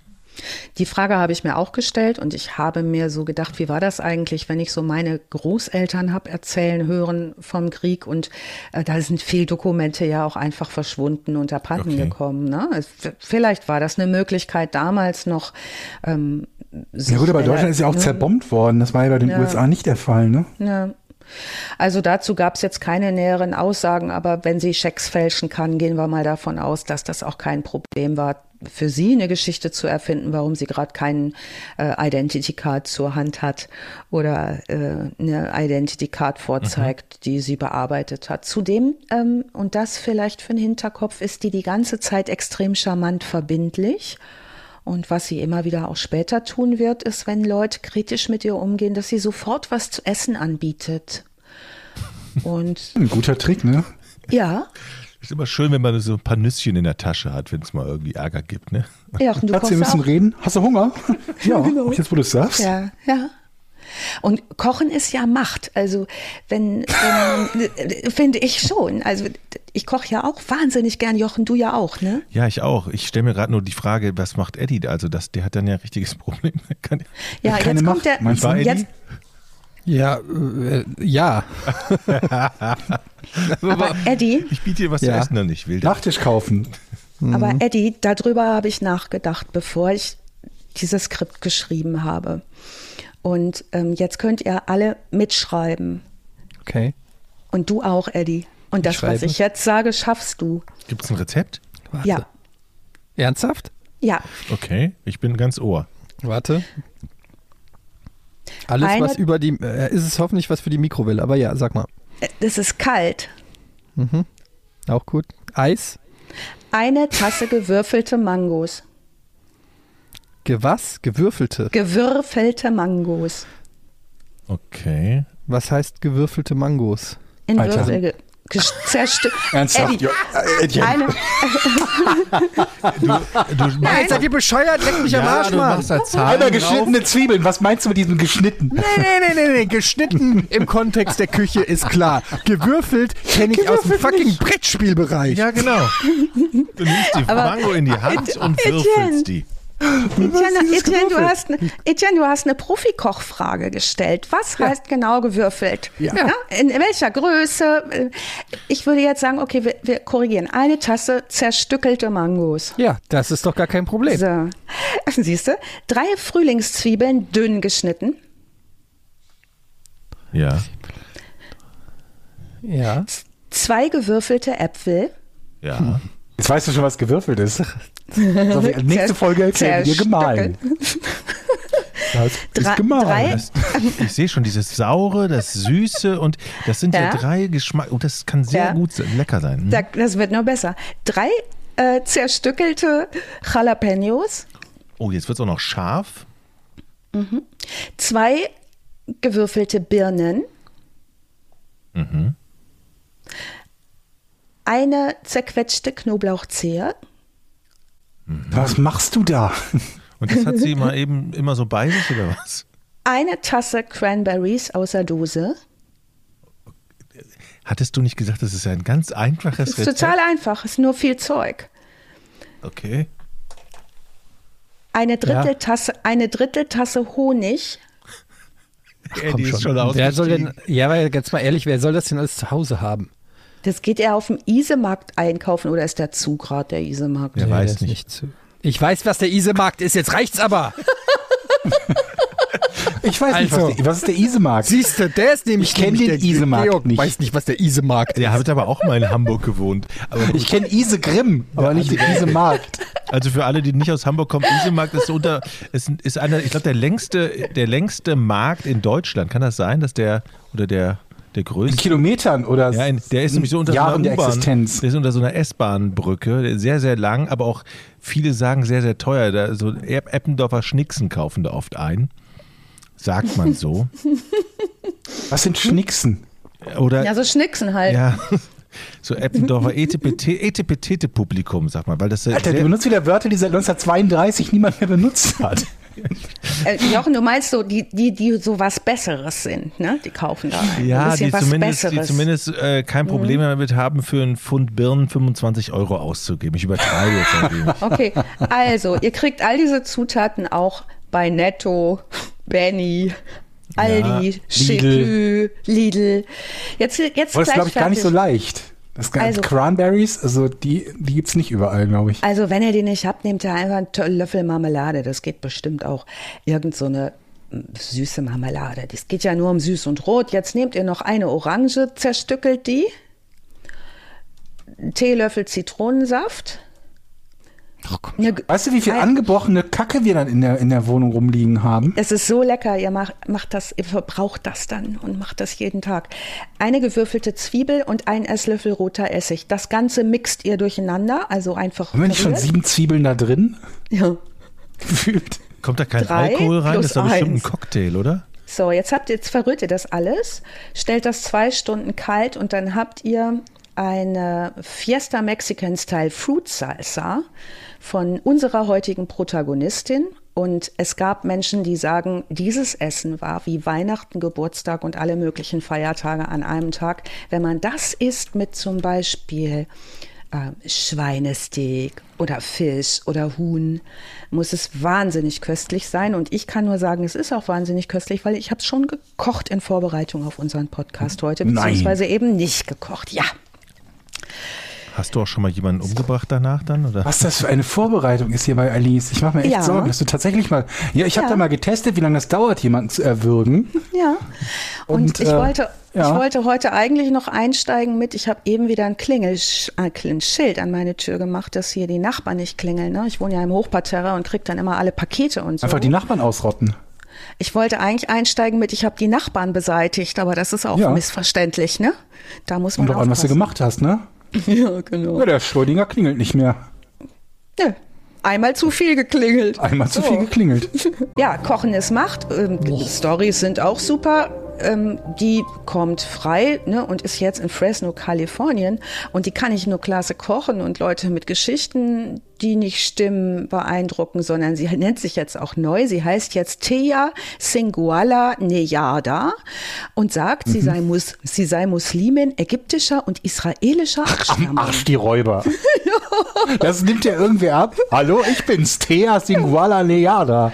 Die Frage habe ich mir auch gestellt und ich habe mir so gedacht, wie war das eigentlich, wenn ich so meine Großeltern habe erzählen hören vom Krieg und äh, da sind viele Dokumente ja auch einfach verschwunden und abhanden okay. gekommen. Ne? Vielleicht war das eine Möglichkeit damals noch. Ähm, ja gut, aber Deutschland ist ja auch ne? zerbombt worden. Das war ja bei den ja. USA nicht der Fall. Ne? Ja. Also dazu gab es jetzt keine näheren Aussagen, aber wenn sie Schecks fälschen kann, gehen wir mal davon aus, dass das auch kein Problem war für sie eine Geschichte zu erfinden, warum sie gerade keinen äh, Identity Card zur Hand hat oder äh, eine Identity Card vorzeigt, mhm. die sie bearbeitet hat. Zudem, ähm, und das vielleicht für den Hinterkopf, ist die die ganze Zeit extrem charmant verbindlich. Und was sie immer wieder auch später tun wird, ist, wenn Leute kritisch mit ihr umgehen, dass sie sofort was zu essen anbietet. Und ein guter Trick, ne? Ja. Ist immer schön, wenn man so ein paar Nüsschen in der Tasche hat, wenn es mal irgendwie Ärger gibt, ne? Ja, und du Schatz, wir müssen reden. Hast du Hunger? ja, genau. jetzt wo du es sagst. Ja, ja. Und Kochen ist ja Macht. Also wenn, wenn finde ich schon. Also ich koche ja auch wahnsinnig gern, Jochen, du ja auch, ne? Ja, ich auch. Ich stelle mir gerade nur die Frage, was macht Eddie? Also das, der hat dann ja ein richtiges Problem. Kann, ja, jetzt kommt Macht. der. Meinst du jetzt, ja, äh, ja. Aber Eddie. Ich biete dir was ja. zu essen und ich will. Nachtisch kaufen. Aber mhm. Eddie, darüber habe ich nachgedacht, bevor ich dieses Skript geschrieben habe. Und ähm, jetzt könnt ihr alle mitschreiben. Okay. Und du auch, Eddie. Und das, was ich jetzt sage, schaffst du. Gibt es ein Rezept? Warte. Ja. Ernsthaft? Ja. Okay, ich bin ganz ohr. Warte. Alles, Eine, was über die, äh, ist es hoffentlich was für die Mikrowelle, aber ja, sag mal. Das ist kalt. Mhm. Auch gut. Eis. Eine Tasse gewürfelte Mangos. Gewas? Gewürfelte. Gewürfelte Mangos. Okay. Was heißt gewürfelte Mangos? In Alter. Würfel ge- ges- zerstö- Ernsthaft? Eddie, Jo, äh, Etienne. eine, Du, Nein, seid ihr bescheuert? Leck mich am ja, Arsch, du Mann. machst da Zahlen Einmal drauf. geschnittene Zwiebeln. Was meinst du mit diesem geschnitten? Nee, nee, nee, nee, nee. Geschnitten im Kontext der Küche ist klar. Gewürfelt kenne ich aus dem fucking Brettspielbereich. Ja, genau. Du nimmst die Mango in die Hand und würfelst die. Etienne, Etienne, du hast, ne- Etienne, du hast eine Profikochfrage gestellt. Was heißt genau gewürfelt? Ja. In welcher Größe? Ich würde jetzt sagen, okay, wir, wir korrigieren. Eine Tasse zerstückelte Mangos. Ja, das ist doch gar kein Problem. So. Siehst du? Drei Frühlingszwiebeln dünn geschnitten. Ja, Ja. Zwei gewürfelte Äpfel. ja. Jetzt weißt du schon, was gewürfelt ist. So, nächste Folge erklären wir gemahlen. Das ist Drei- gemahlen. ich sehe schon dieses saure, das süße und das sind ja, Ja. drei Geschmack. Oh, das kann sehr Ja. gut lecker sein. Hm? Da, das wird noch besser. Drei äh, zerstückelte Jalapenos. Oh, jetzt wird es auch noch scharf. Zwei gewürfelte Birnen. Eine zerquetschte Knoblauchzehe. Was machst du da? Und das hat sie mal eben immer so bei sich oder was? Eine Tasse Cranberries aus der Dose. Hattest du nicht gesagt, das ist ein ganz einfaches Ist Rezept? total einfach, ist nur viel Zeug. Okay. Eine Dritteltasse, eine Dritteltasse Honig. Ey, Komm die ist schon wer soll denn, ja, aber ganz mal ehrlich, wer soll das denn alles zu Hause haben? Das geht er auf dem Isemarkt einkaufen oder ist der zu gerade der Isemarkt? Ja. Nee, weiß ist nicht. zu. Ich weiß, was der Isemarkt ist, jetzt reicht's aber. Ich weiß nicht, Also. was, der, was ist der Isemarkt? Siehst du, der ist nämlich Ich kenn nämlich den der Isemarkt Georg nicht. weiß nicht, was der Isemarkt ist. Der hat aber auch mal in Hamburg gewohnt. Ich kenne Ise Grimm, aber nicht den Isemarkt. also für alle, die nicht aus Hamburg kommen, Isemarkt ist unter, ist, ist einer, ich glaube, der längste, der längste Markt in Deutschland. Kann das sein, dass der oder der der In größte? Kilometern oder Ja, in, der ist nämlich so unter Jahren so der einer. Existenz. Der ist unter so einer S-Bahn-Brücke, Der ist sehr, sehr lang, aber auch viele sagen sehr, sehr teuer. Da, so Epp- Eppendorfer Schnicksen kaufen da oft ein. Sagt man so. Was sind Schnicksen? Oder Ja, so Schnicksen halt. ja, so Eppendorfer ETPT, Etepetete-Publikum, sag mal, weil das Alter, du benutzt wieder Wörter, die seit 1932 niemand mehr benutzt hat. Äh, Jochen, du meinst so, die, die, die so was Besseres sind, ne? Die kaufen da ein. ja, ein bisschen die was zumindest, die zumindest äh, kein Problem damit haben, für einen Pfund Birnen 25 Euro auszugeben. Ich übertreibe jetzt ein wenig. Okay, also, ihr kriegt all diese Zutaten auch bei Netto, Benny, Aldi, Lidl. Chiclü, Lidl. Jetzt, jetzt Aber das ist, glaube ich, gar nicht so fertig. leicht. Das ganze Also- Cranberries, also die, die gibt's nicht überall, glaube ich. Also, wenn ihr die nicht habt, nehmt ihr einfach einen Löffel Marmelade. Das geht bestimmt auch. Irgend so eine mm, süße Marmelade. Das geht ja nur um süß und rot. Jetzt nehmt ihr noch eine Orange, zerstückelt die. Teelöffel Zitronensaft. Eine, Weißt du, wie viel angebrochene Kacke wir dann in der, in der Wohnung rumliegen haben? Es ist so lecker, ihr macht, macht das, ihr verbraucht das dann und macht das jeden Tag. Eine gewürfelte Zwiebel und ein Esslöffel roter Essig. Das Ganze mixt ihr durcheinander, also einfach. Haben wir nicht schon sieben Zwiebeln da drin? Ja. Gefühlt. Kommt da kein Drei Alkohol rein? Das ist doch bestimmt ein. Cocktail, oder? So, jetzt habt ihr, jetzt verrührt ihr das alles, stellt das zwei Stunden kalt und dann habt ihr eine Fiesta Mexican Style Fruit Salsa von unserer heutigen Protagonistin. Und es gab Menschen, die sagen, dieses Essen war wie Weihnachten, Geburtstag und alle möglichen Feiertage an einem Tag. Wenn man das isst mit zum Beispiel äh, Schweinesteak oder Fisch oder Huhn, muss es wahnsinnig köstlich sein. Und ich kann nur sagen, es ist auch wahnsinnig köstlich, weil ich habe es schon gekocht in Vorbereitung auf unseren Podcast heute, Nein. beziehungsweise eben nicht gekocht. Ja, Hast du auch schon mal jemanden umgebracht danach dann? Oder? Was das für eine Vorbereitung ist hier bei Alice. Ich mache mir echt Ja. Sorgen, dass du tatsächlich mal. Ja, ich habe Ja. da mal getestet, wie lange das dauert, jemanden zu erwürgen. ja. Und, Und, ich, äh, wollte, ja. ich wollte heute eigentlich noch einsteigen mit, ich habe eben wieder ein, Klingelsch, äh, an meine Tür gemacht, dass hier die Nachbarn nicht klingeln. Ne? Ich wohne ja im Hochparterre und krieg dann immer alle Pakete und so. Einfach die Nachbarn ausrotten. Ich wollte eigentlich einsteigen mit, ich habe die Nachbarn beseitigt, aber das ist auch Ja. missverständlich, ne? Da muss man Kommt doch an, was du gemacht hast, ne? Ja, genau. Ja, der Schrödinger klingelt nicht mehr. Ja, einmal zu viel geklingelt. Einmal zu viel geklingelt. Ja, Kochen ist Macht. Ähm, Stories sind auch super. Ähm, die kommt frei ne, und ist jetzt in Fresno, Kalifornien. Und die kann nicht nur klasse kochen und Leute mit Geschichten, die nicht stimmen, beeindrucken, sondern sie nennt sich jetzt auch neu. Sie heißt jetzt Thea Singuala Neyada und sagt, sie, sei Mus sie sei Muslimin ägyptischer und israelischer Am Abstammung. Arsch die Räuber. Das nimmt ja irgendwie ab. Hallo, ich bin's, Thea Singuala Neada.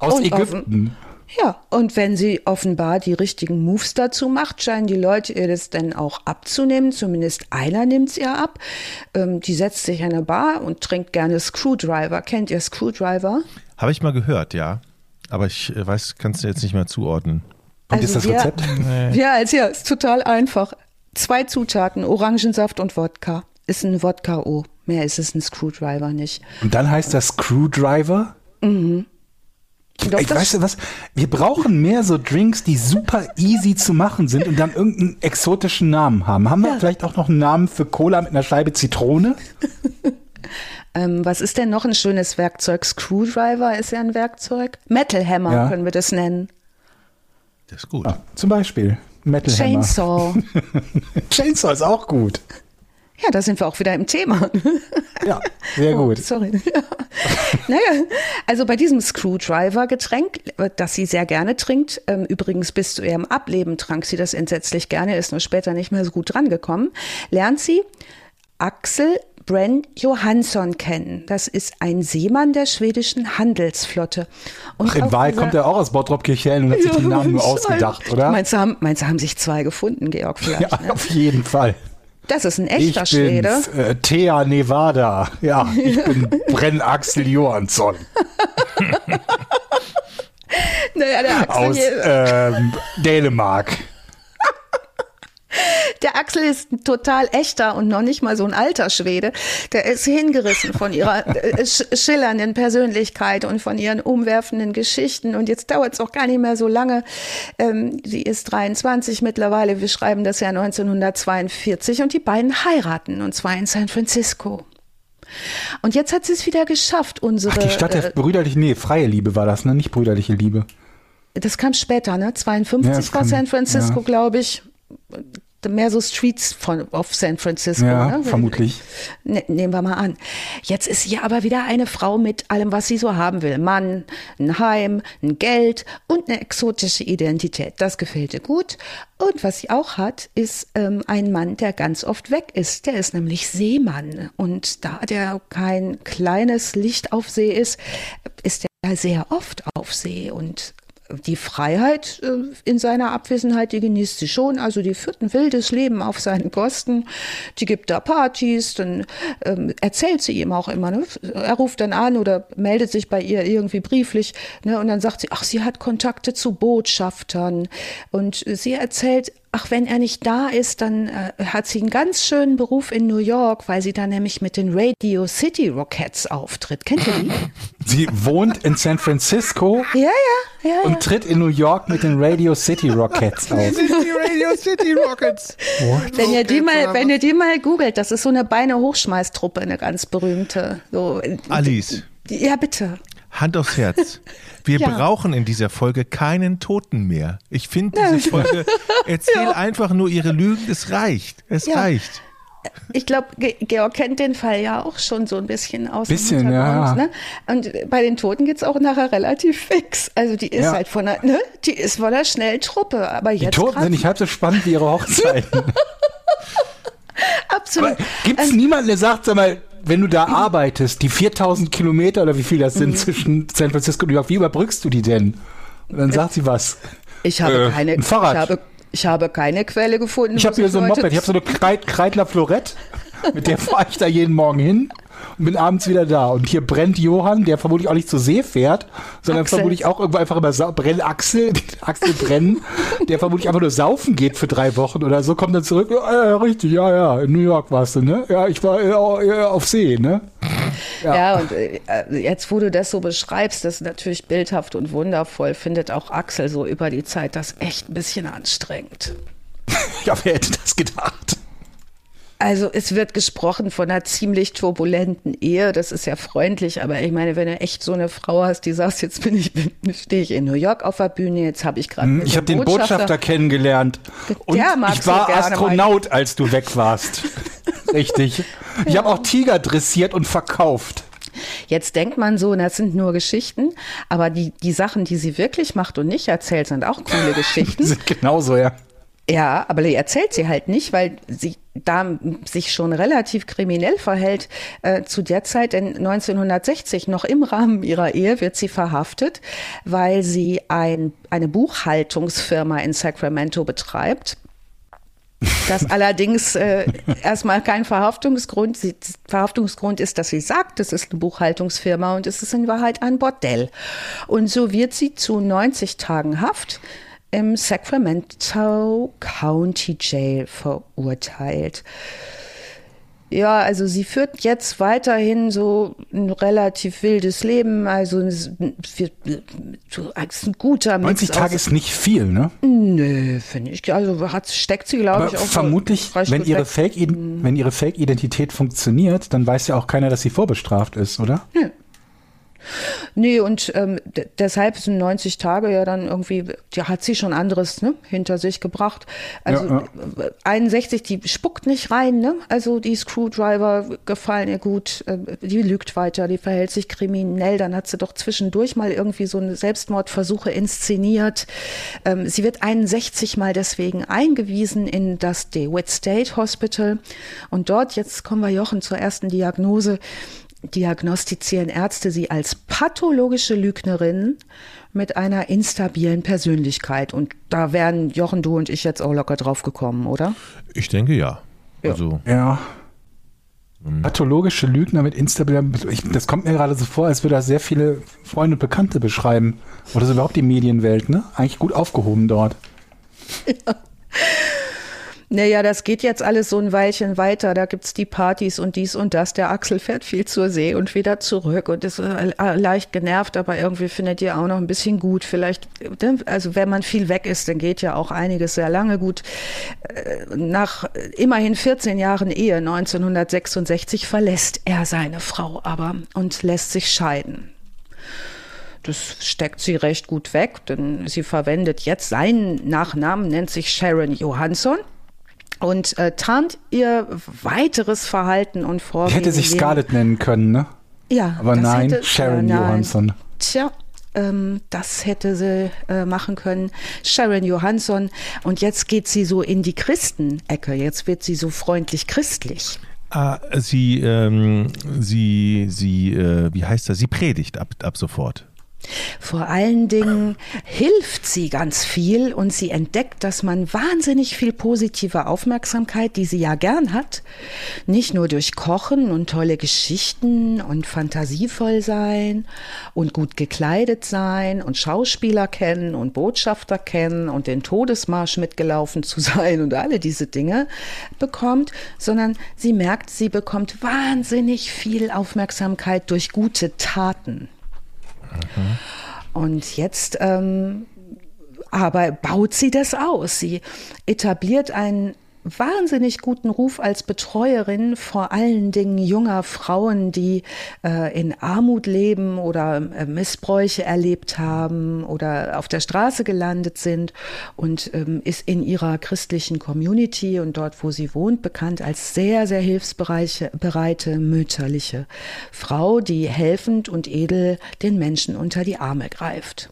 Aus Und Ägypten. Ja, und wenn sie offenbar die richtigen Moves dazu macht, scheinen die Leute ihr das dann auch abzunehmen. Zumindest einer nimmt es ihr ab. Ähm, die setzt sich an eine Bar und trinkt gerne Screwdriver. Kennt ihr Screwdriver? Habe ich mal gehört, ja. Aber ich äh, weiß, kannst du jetzt nicht mehr zuordnen. Und ist das wir- Rezept? Ja, also ja, ist total einfach. Zwei Zutaten, Orangensaft und Wodka. Ist ein Wodka-O. Mehr ist es ein Screwdriver nicht. Und dann heißt das Screwdriver? Doch, Ich weißt du was? Wir brauchen mehr so Drinks, die super easy zu machen sind und dann irgendeinen exotischen Namen haben. Haben wir Ja. vielleicht auch noch einen Namen für Cola mit einer Scheibe Zitrone? Ähm, was ist denn noch ein schönes Werkzeug? Screwdriver ist ja ein Werkzeug. Metal Hammer Ja. können wir das nennen. Das ist gut. Ah, zum Beispiel Metal Hammer. Chainsaw. Chainsaw ist auch gut. Ja, da sind wir auch wieder im Thema. Ja, sehr Oh, gut. sorry. Ja. naja, also bei diesem Screwdriver-Getränk, das sie sehr gerne trinkt, ähm, übrigens bis zu ihrem Ableben trank sie das entsetzlich gerne, ist nur später nicht mehr so gut drangekommen, lernt sie Axel Bren Johansson kennen. Das ist ein Seemann der schwedischen Handelsflotte. Und Ach, in Wahrheit kommt er auch aus Bottrop-Kirchhellen und hat sich den Namen nur ausgedacht, oder? Meinst du, haben, meinst du, haben sich zwei gefunden, Georg, vielleicht? Ja, ne? auf jeden Fall. Das ist ein Ich echter Schwede. bin's, äh, Thea Nevada. Ja, ich bin Brenn-Axel Johansson Naja, der Axel aus ähm, Dänemark. Der Axel ist ein total echter und noch nicht mal so ein alter Schwede. Der ist hingerissen von ihrer äh, sch- schillernden Persönlichkeit und von ihren umwerfenden Geschichten. Und jetzt dauert es auch gar nicht mehr so lange. Ähm, sie ist 23 mittlerweile. Wir schreiben das Jahr 1942 und die beiden heiraten und zwar in San Francisco. Und jetzt hat sie es wieder geschafft, unsere. Ach, die Stadt der äh, brüderlichen, nee, freie Liebe war das, ne? Nicht brüderliche Liebe. das kam später, ne? 52 Ja, war San Francisco, ja. glaube ich. Mehr so Streets von of San Francisco. Ja, ne? vermutlich. Ne, nehmen wir mal an. Jetzt ist sie aber wieder eine Frau mit allem, was sie so haben will. Mann, ein Heim, ein Geld und eine exotische Identität. Das gefällt ihr gut. Und was sie auch hat, ist ähm, ein Mann, der ganz oft weg ist. Der ist nämlich Seemann. Und da der kein kleines Licht auf See ist, ist er sehr oft auf See. Und die Freiheit äh, in seiner Abwesenheit, die genießt sie schon. Also die führt ein wildes Leben auf seine Kosten. Die gibt da Partys, dann ähm, erzählt sie ihm auch immer. Ne? Er ruft dann an oder meldet sich bei ihr irgendwie brieflich. Ne? Und dann sagt sie, ach, sie hat Kontakte zu Botschaftern. Und sie erzählt, ach, wenn er nicht da ist, dann äh, hat sie einen ganz schönen Beruf in New York, weil sie da nämlich mit den Radio City Rockets auftritt. Kennt ihr die? Sie wohnt in San Francisco ja, ja, ja. ja. und tritt in New York mit den Radio City Rockets auf. Die Radio City Rockets. Wenn ihr die mal, wenn ihr die mal googelt, das ist so eine Beine-Hochschmeißtruppe, eine ganz berühmte. So, Alice, ja, bitte. Hand aufs Herz. Wir Ja. brauchen in dieser Folge keinen Toten mehr. Ich finde diese Folge, erzähl einfach nur ihre Lügen, es reicht. Es Ja. reicht. Ich glaube, Georg kennt den Fall ja auch schon so ein bisschen aus Bisschen, dem ja. Hintergrund. Ne? Und bei den Toten geht's auch nachher relativ fix. Also die ist Ja. halt von einer, ne? die ist von einer schnellen Truppe. Aber Die jetzt Toten grad- sind nicht halb so spannend wie ihre Hochzeiten. absolut. Gibt es Ähm, niemanden, der sagt, sag mal, wenn du da arbeitest, die 4000 Kilometer oder wie viel das Mhm. sind zwischen San Francisco und New York, wie überbrückst du die denn? Und dann sagt sie was. ich habe äh, keine, ein Fahrrad. ich habe, ich habe keine Quelle gefunden. Ich habe hier so ein Moped, ich habe so eine Kreidler Florett, mit der fahre ich da jeden Morgen hin und bin abends wieder da. Und hier brennt Johann, der vermutlich auch nicht zur See fährt, sondern Axel. vermutlich auch irgendwo einfach immer Sa brennt Axel, Axel brennen, der vermutlich einfach nur saufen geht für drei Wochen oder so, kommt dann zurück, ja, ja richtig, ja, ja, in New York warst du, ne? Ja, ich war äh, auf See, ne? Ja, und äh, jetzt, wo du das so beschreibst, das ist natürlich bildhaft und wundervoll, findet auch Axel so über die Zeit das echt ein bisschen anstrengend. Ja, wer hätte das gedacht? Also es wird gesprochen von einer ziemlich turbulenten Ehe. Das ist ja freundlich, aber ich meine, wenn du echt so eine Frau hast, die sagt, jetzt bin ich, stehe ich in New York auf der Bühne, jetzt habe ich gerade. Hm, ich habe den Botschafter kennengelernt und ich war Astronaut, als du weg warst. Richtig. Ich ja. habe auch Tiger dressiert und verkauft. Jetzt denkt man so, das sind nur Geschichten, aber die, die Sachen, die sie wirklich macht und nicht erzählt, sind auch coole Geschichten. sind genauso, ja. Ja, aber die erzählt sie halt nicht, weil sie da sich schon relativ kriminell verhält. Äh, zu der Zeit in 1960 noch im Rahmen ihrer Ehe wird sie verhaftet, weil sie ein, eine Buchhaltungsfirma in Sacramento betreibt das allerdings äh, erstmal kein Verhaftungsgrund. Sie, Verhaftungsgrund ist, dass sie sagt, es ist eine Buchhaltungsfirma und es ist in Wahrheit ein Bordell. Und so wird sie zu 90 Tagen Haft im Sacramento County Jail verurteilt. Ja, also sie führt jetzt weiterhin so ein relativ wildes Leben. Also es ist ein guter Mix 90 Tage ist nicht viel, ne? Nö, finde ich. Also hat, steckt sie, glaube ich, auch. Vermutlich, wenn ihre, Fake, mhm. wenn ihre Fake-Identität funktioniert, dann weiß ja auch keiner, dass sie vorbestraft ist, oder? Nö. Nee, und ähm, deshalb sind 90 Tage ja dann irgendwie, die hat sie schon anderes ne, hinter sich gebracht. Also ja, ja. 61, die spuckt nicht rein, ne? Also die Screwdriver gefallen ihr gut, äh, die lügt weiter, die verhält sich kriminell, dann hat sie doch zwischendurch mal irgendwie so eine Selbstmordversuche inszeniert. Ähm, sie wird 61 mal deswegen eingewiesen in das DeWitt State Hospital. Und dort, jetzt kommen wir Jochen zur ersten Diagnose, diagnostizieren Ärzte sie als pathologische Lügnerin mit einer instabilen Persönlichkeit. Und da wären Jochen, du und ich jetzt auch locker drauf gekommen, oder? Ich denke ja. Ja. Also. ja. Hm. Pathologische Lügner mit instabiler Persönlichkeit. Das kommt mir gerade so vor, als würde er sehr viele Freunde und Bekannte beschreiben. Oder so überhaupt die Medienwelt, ne? Eigentlich gut aufgehoben dort. Ja. Naja, das geht jetzt alles so ein Weilchen weiter. Da gibt's die Partys und dies und das. Der Axel fährt viel zur See und wieder zurück und ist äh, leicht genervt, aber irgendwie findet ihr auch noch ein bisschen gut. Vielleicht, ne, also wenn man viel weg ist, dann geht ja auch einiges sehr lange gut. Äh, nach immerhin 14 Jahren Ehe, 1966, verlässt er seine Frau aber und lässt sich scheiden das steckt sie recht gut weg, denn sie verwendet jetzt seinen Nachnamen, nennt sich Sharon Johansson und äh, tarnt ihr weiteres Verhalten und Vorgehen. Hätte sich Scarlett nennen können, ne? Ja. Aber nein, hätte, Sharon äh, Johansson. Tja, ähm, das hätte sie äh, machen können. Sharon Johansson. Und jetzt geht sie so in die Christenecke. Jetzt wird sie so freundlich christlich. Ah, sie, ähm, sie, sie, äh, wie heißt das? Sie predigt ab, ab sofort. Vor allen Dingen hilft sie ganz viel und sie entdeckt, dass man wahnsinnig viel positive Aufmerksamkeit, die sie ja gern hat, nicht nur durch Kochen und tolle Geschichten und fantasievoll sein und gut gekleidet sein und Schauspieler kennen und Botschafter kennen und den Todesmarsch mitgelaufen zu sein und alle diese Dinge bekommt, sondern sie merkt, sie bekommt wahnsinnig viel Aufmerksamkeit durch gute Taten. Mhm. Und jetzt ähm, aber baut sie das aus. Sie etabliert ein wahnsinnig guten Ruf als Betreuerin vor allen Dingen junger Frauen, die äh, in Armut leben oder äh, Missbräuche erlebt haben oder auf der Straße gelandet sind und ähm, ist in ihrer christlichen Community und dort, wo sie wohnt, bekannt als sehr, sehr hilfsbereite, mütterliche Frau, die helfend und edel den Menschen unter die Arme greift.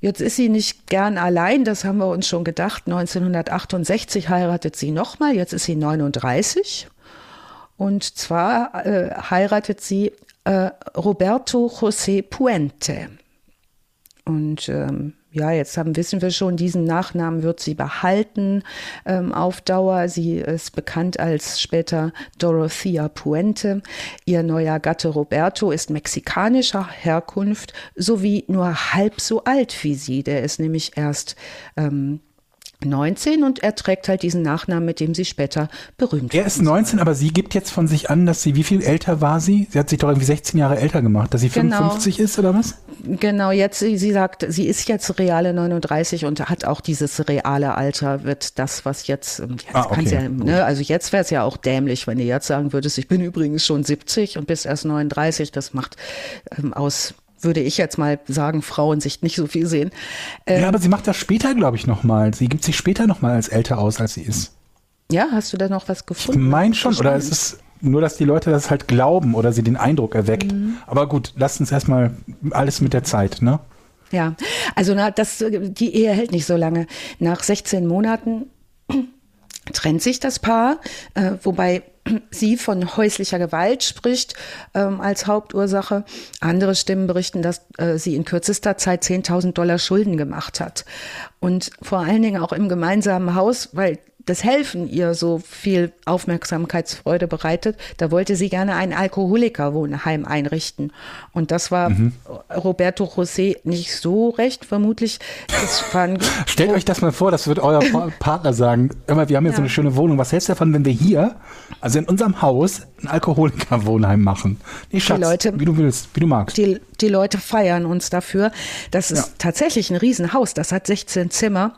Jetzt ist sie nicht gern allein, das haben wir uns schon gedacht. 1968 heiratet sie nochmal, jetzt ist sie 39. Und zwar äh, heiratet sie äh, Roberto José Puente. Und ähm, ja, jetzt haben, wissen wir schon, diesen Nachnamen wird sie behalten ähm, auf Dauer. Sie ist bekannt als später Dorothea Puente. Ihr neuer Gatte Roberto ist mexikanischer Herkunft sowie nur halb so alt wie sie. Der ist nämlich erst ähm, 19 und er trägt halt diesen Nachnamen, mit dem sie später berühmt Er ist 19, aber sie gibt jetzt von sich an, dass sie, wie viel älter war sie? Sie hat sich doch irgendwie 16 Jahre älter gemacht, dass sie Genau. 55 ist oder was? Genau, jetzt, sie, sagt, sie ist jetzt reale 39 und hat auch dieses reale Alter, wird das, was jetzt, ähm, jetzt Ah, okay, ja, ne, also jetzt wäre es ja auch dämlich, wenn du jetzt sagen würdest, ich bin übrigens schon 70 und bist erst 39, das macht ähm, aus, würde ich jetzt mal sagen, Frauensicht nicht so viel sehen. Äh, Ja, aber sie macht das später, glaube ich, nochmal. Sie gibt sich später nochmal als älter aus, als sie ist. ja, hast du da noch was Ich gefunden? meine schon, oder es ist nur, dass die Leute das halt glauben oder sie den Eindruck erweckt. Mhm. Aber gut, lasst uns erstmal alles mit der Zeit, ne? Ja, also na, das, die Ehe hält nicht so lange. Nach 16 Monaten trennt sich das Paar, äh, wobei sie von häuslicher Gewalt spricht ähm, als Hauptursache. Andere Stimmen berichten, dass äh, sie in kürzester Zeit 10.000 Dollar Schulden gemacht hat. Und vor allen Dingen auch im gemeinsamen Haus, weil das Helfen ihr so viel Aufmerksamkeitsfreude bereitet, da wollte sie gerne ein Alkoholikerwohnheim einrichten. Und das war Roberto José nicht so recht, vermutlich. Stellt euch das mal vor, das wird euer Pa- Partner sagen. Immer, wir haben so Ja. eine schöne Wohnung. Was hältst du davon, wenn wir hier, also in unserem Haus, ein Alkoholikerwohnheim machen? Nee, Schatz, Leute- wie du willst, wie du magst. die, die Leute feiern uns dafür. Das ist Ja. tatsächlich ein Riesenhaus. Das hat 16 Zimmer.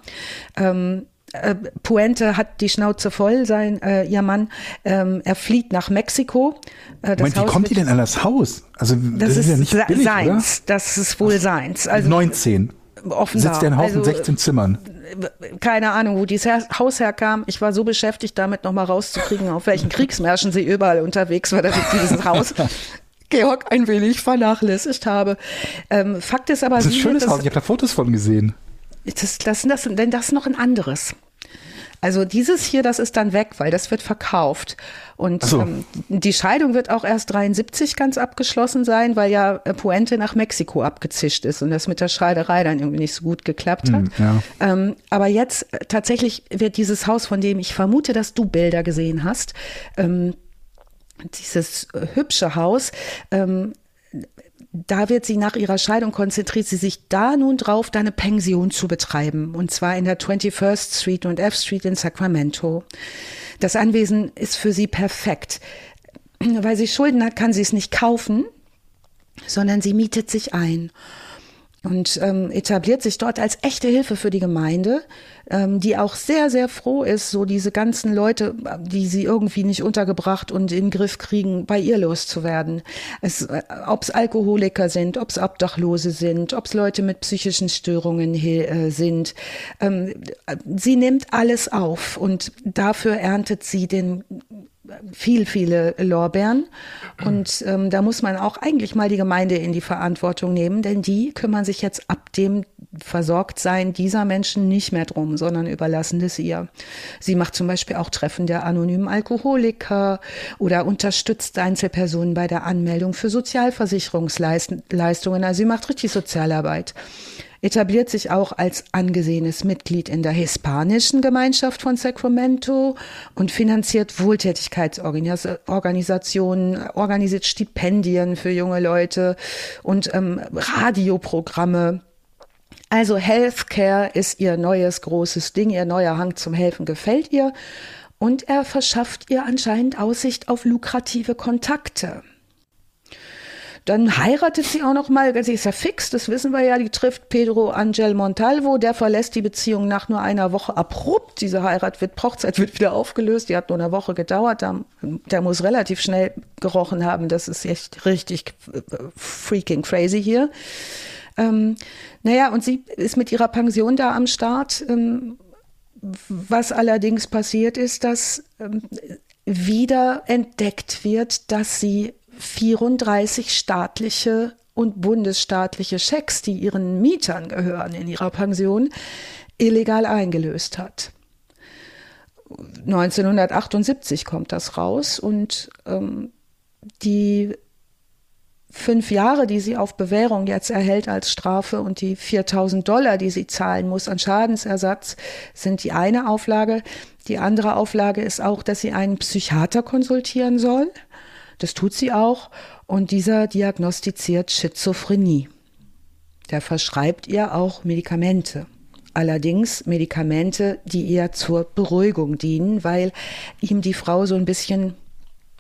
Ähm, äh, Puente hat die Schnauze voll, sein äh, ihr Mann. Ähm, er flieht nach Mexiko. Äh, Moment, wie Haus kommt die denn an das Haus? Also, das, Das, ist, ja nicht billig, seins. Das ist wohl seins. oder? Also 19. offenbar. Sitzt der in Haus also, mit 16 Zimmern. keine Ahnung, wo dieses Haus herkam. Ich war so beschäftigt damit, nochmal rauszukriegen, auf welchen Kriegsmärschen sie überall unterwegs war, dass ich dieses Haus Georg ein wenig vernachlässigt habe. Ähm, Fakt ist aber, Das ist ein schönes Haus, ich habe da Fotos von gesehen. Das, das, das, denn das ist noch ein anderes. Also dieses hier, das ist dann weg, weil das wird verkauft. Und so. ähm, die Scheidung wird auch erst 73 ganz abgeschlossen sein, weil ja äh, Puente nach Mexiko abgezischt ist und das mit der Schreiderei dann irgendwie nicht so gut geklappt hat. Hm, ja. Ähm, aber jetzt äh, tatsächlich wird dieses Haus, von dem ich vermute, dass du Bilder gesehen hast, ähm, dieses äh, hübsche Haus, ähm, da wird sie nach ihrer Scheidung konzentriert sie sich da nun drauf, da eine Pension zu betreiben. Und zwar in der 21st Street und F Street in Sacramento. Das Anwesen ist für sie perfekt. Weil sie Schulden hat, kann sie es nicht kaufen, sondern sie mietet sich ein und ähm, etabliert sich dort als echte Hilfe für die Gemeinde, ähm, die auch sehr, sehr froh ist, so diese ganzen Leute, die sie irgendwie nicht untergebracht und in den Griff kriegen, bei ihr loszuwerden. Es, äh, ob es Alkoholiker sind, ob es Obdachlose sind, ob es Leute mit psychischen Störungen äh, sind. Ähm, sie nimmt alles auf und dafür erntet sie den viel, viele Lorbeeren. Und ähm, da muss man auch eigentlich mal die Gemeinde in die Verantwortung nehmen, denn die kümmern sich jetzt ab dem Versorgtsein dieser Menschen nicht mehr drum, sondern überlassen es ihr. Sie macht zum Beispiel auch Treffen der anonymen Alkoholiker oder unterstützt Einzelpersonen bei der Anmeldung für Sozialversicherungsleistungen. Also sie macht richtig Sozialarbeit etabliert sich auch als angesehenes Mitglied in der hispanischen Gemeinschaft von Sacramento und finanziert Wohltätigkeitsorganisationen, organisiert Stipendien für junge Leute und ähm, Radioprogramme. Also Healthcare ist ihr neues großes Ding, ihr neuer Hang zum Helfen gefällt ihr und er verschafft ihr anscheinend Aussicht auf lukrative Kontakte. Dann heiratet sie auch noch mal, sie ist ja fix, das wissen wir ja, die trifft Pedro Angel Montalvo, der verlässt die Beziehung nach nur einer Woche abrupt. Diese Heirat wird, Hochzeit wird wieder aufgelöst, die hat nur eine Woche gedauert, der, der muss relativ schnell gerochen haben, das ist echt richtig freaking crazy hier. Ähm, naja, und sie ist mit ihrer Pension da am Start. Ähm, was allerdings passiert ist, dass ähm, wieder entdeckt wird, dass sie 34 staatliche und bundesstaatliche Schecks, die ihren Mietern gehören in ihrer Pension, illegal eingelöst hat. 1978 kommt das raus und ähm, die fünf Jahre, die sie auf Bewährung jetzt erhält als Strafe und die 4000 Dollar, die sie zahlen muss an Schadensersatz, sind die eine Auflage. Die andere Auflage ist auch, dass sie einen Psychiater konsultieren soll. Das tut sie auch. Und dieser diagnostiziert Schizophrenie. Der verschreibt ihr auch Medikamente. allerdings Medikamente, die eher zur Beruhigung dienen, weil ihm die Frau so ein bisschen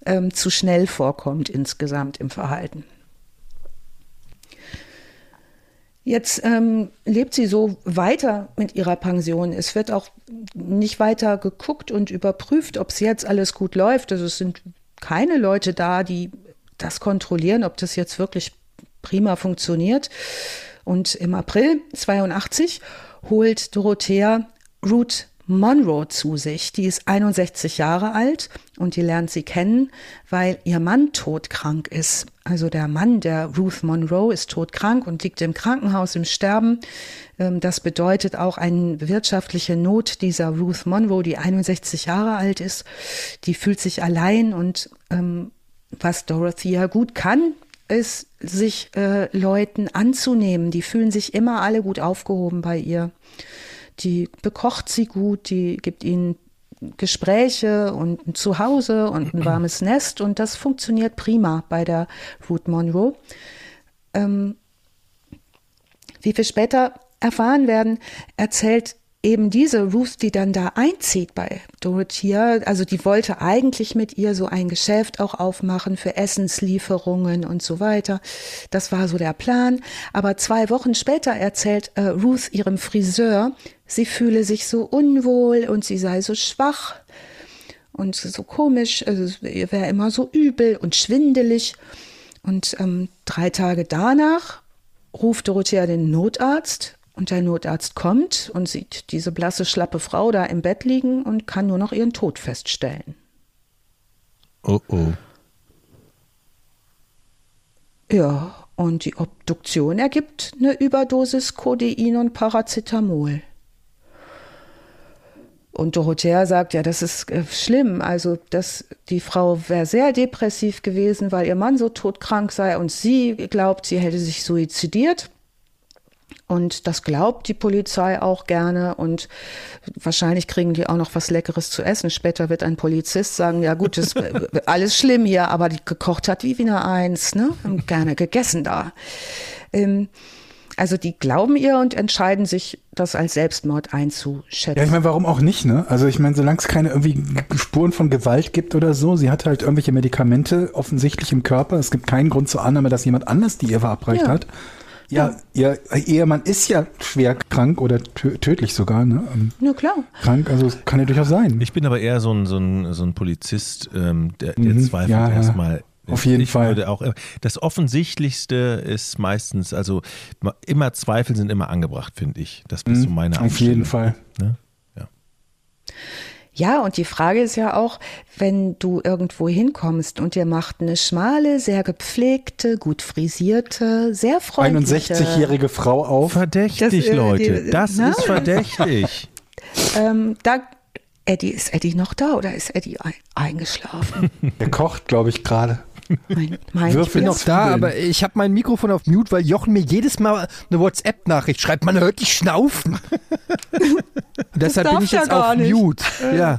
ähm, zu schnell vorkommt insgesamt im Verhalten. Jetzt ähm, lebt sie so weiter mit ihrer Pension. Es wird auch nicht weiter geguckt und überprüft, ob es jetzt alles gut läuft. Also es sind keine Leute da, die das kontrollieren, ob das jetzt wirklich prima funktioniert. Und im April 82 holt Dorothea Ruth Monroe zu sich. Die ist 61 Jahre alt und die lernt sie kennen, weil ihr Mann todkrank ist. Also der Mann der Ruth Monroe ist todkrank und liegt im Krankenhaus im Sterben. Ähm, das bedeutet auch eine wirtschaftliche Not dieser Ruth Monroe, die 61 Jahre alt ist. Die fühlt sich allein und ähm, was Dorothea gut kann, ist, sich äh, Leuten anzunehmen. Die fühlen sich immer alle gut aufgehoben bei ihr die bekocht sie gut, die gibt ihnen Gespräche und ein Zuhause und ein warmes Nest und das funktioniert prima bei der Ruth Monroe. Ähm, wie wir später erfahren werden, erzählt eben diese Ruth, die dann da einzieht bei Dorothea, also die wollte eigentlich mit ihr so ein Geschäft auch aufmachen für Essenslieferungen und so weiter. Das war so der Plan. Aber zwei Wochen später erzählt äh, Ruth ihrem Friseur, sie fühle sich so unwohl und sie sei so schwach und so komisch, also ihr wäre immer so übel und schwindelig. Und ähm, drei Tage danach ruft Dorothea den Notarzt und der Notarzt kommt und sieht diese blasse, schlappe Frau da im Bett liegen und kann nur noch ihren Tod feststellen. Oh oh. Ja, und die Obduktion ergibt eine Überdosis Codein und Paracetamol. Und Dorothea sagt, ja, das ist äh, schlimm. Also, dass die Frau wäre sehr depressiv gewesen, weil ihr Mann so todkrank sei und sie glaubt, sie hätte sich suizidiert. Und das glaubt die Polizei auch gerne. Und wahrscheinlich kriegen die auch noch was Leckeres zu essen. Später wird ein Polizist sagen, ja gut, ist alles schlimm hier, aber die gekocht hat wie Wiener Eins, ne? Haben gerne gegessen da. Ähm, also die glauben ihr und entscheiden sich, das als Selbstmord einzuschätzen. Ja, ich meine, warum auch nicht, ne? Also ich meine, solange es keine irgendwie Spuren von Gewalt gibt oder so, sie hat halt irgendwelche Medikamente offensichtlich im Körper. Es gibt keinen Grund zur Annahme, dass jemand anders die ihr verabreicht Ja. hat. Ja, ihr Ehemann ist ja schwer krank oder tö tödlich sogar, ne? Ähm, Na klar. Krank, also es kann ja durchaus sein. Ich bin aber eher so ein, so ein, so ein Polizist, ähm, der, der Mhm, zweifelt ja, ja. erstmal. Auf jeden ich Fall. Würde auch, das Offensichtlichste ist meistens, also immer Zweifel sind immer angebracht, finde ich. Das ist so meine Mhm. Auf jeden. Fall. Ne? Ja. Ja, und die Frage ist ja auch, wenn du irgendwo hinkommst und dir macht eine schmale, sehr gepflegte, gut frisierte, sehr freundliche 61-jährige Frau auf. Verdächtig, Das, Leute. die- das na? ist verdächtig. Ähm, da, Eddie, ist Eddie noch da oder ist Eddie ein, eingeschlafen? Der kocht, glaube ich, gerade. Mein, mein Würfel Ich bin noch da, Zwiebeln. aber ich habe mein Mikrofon auf Mute, weil Jochen mir jedes Mal eine WhatsApp-Nachricht schreibt, man hört dich schnaufen. Deshalb bin ich ja jetzt auf nicht. Mute. Ja.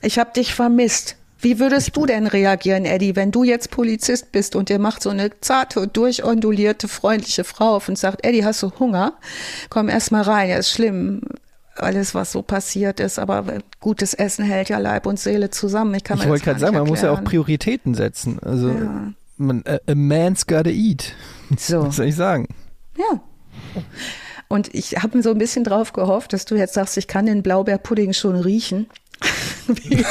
Ich habe dich vermisst. Wie würdest du denn reagieren, Eddie, wenn du jetzt Polizist bist und dir macht so eine zarte, durchondulierte, freundliche Frau auf und sagt, Eddie, hast du Hunger? Komm erst mal rein, ja, ist schlimm. Alles, was so passiert ist, aber gutes Essen hält ja Leib und Seele zusammen. Ich kann Ich wollte gerade sagen, man muss ja auch. Prioritäten setzen. Also Ja. man, a, man's gotta eat. So. Was soll ich sagen? Ja. Und ich habe so ein bisschen drauf gehofft, dass du jetzt sagst, ich kann den Blaubeerpudding schon riechen. wie,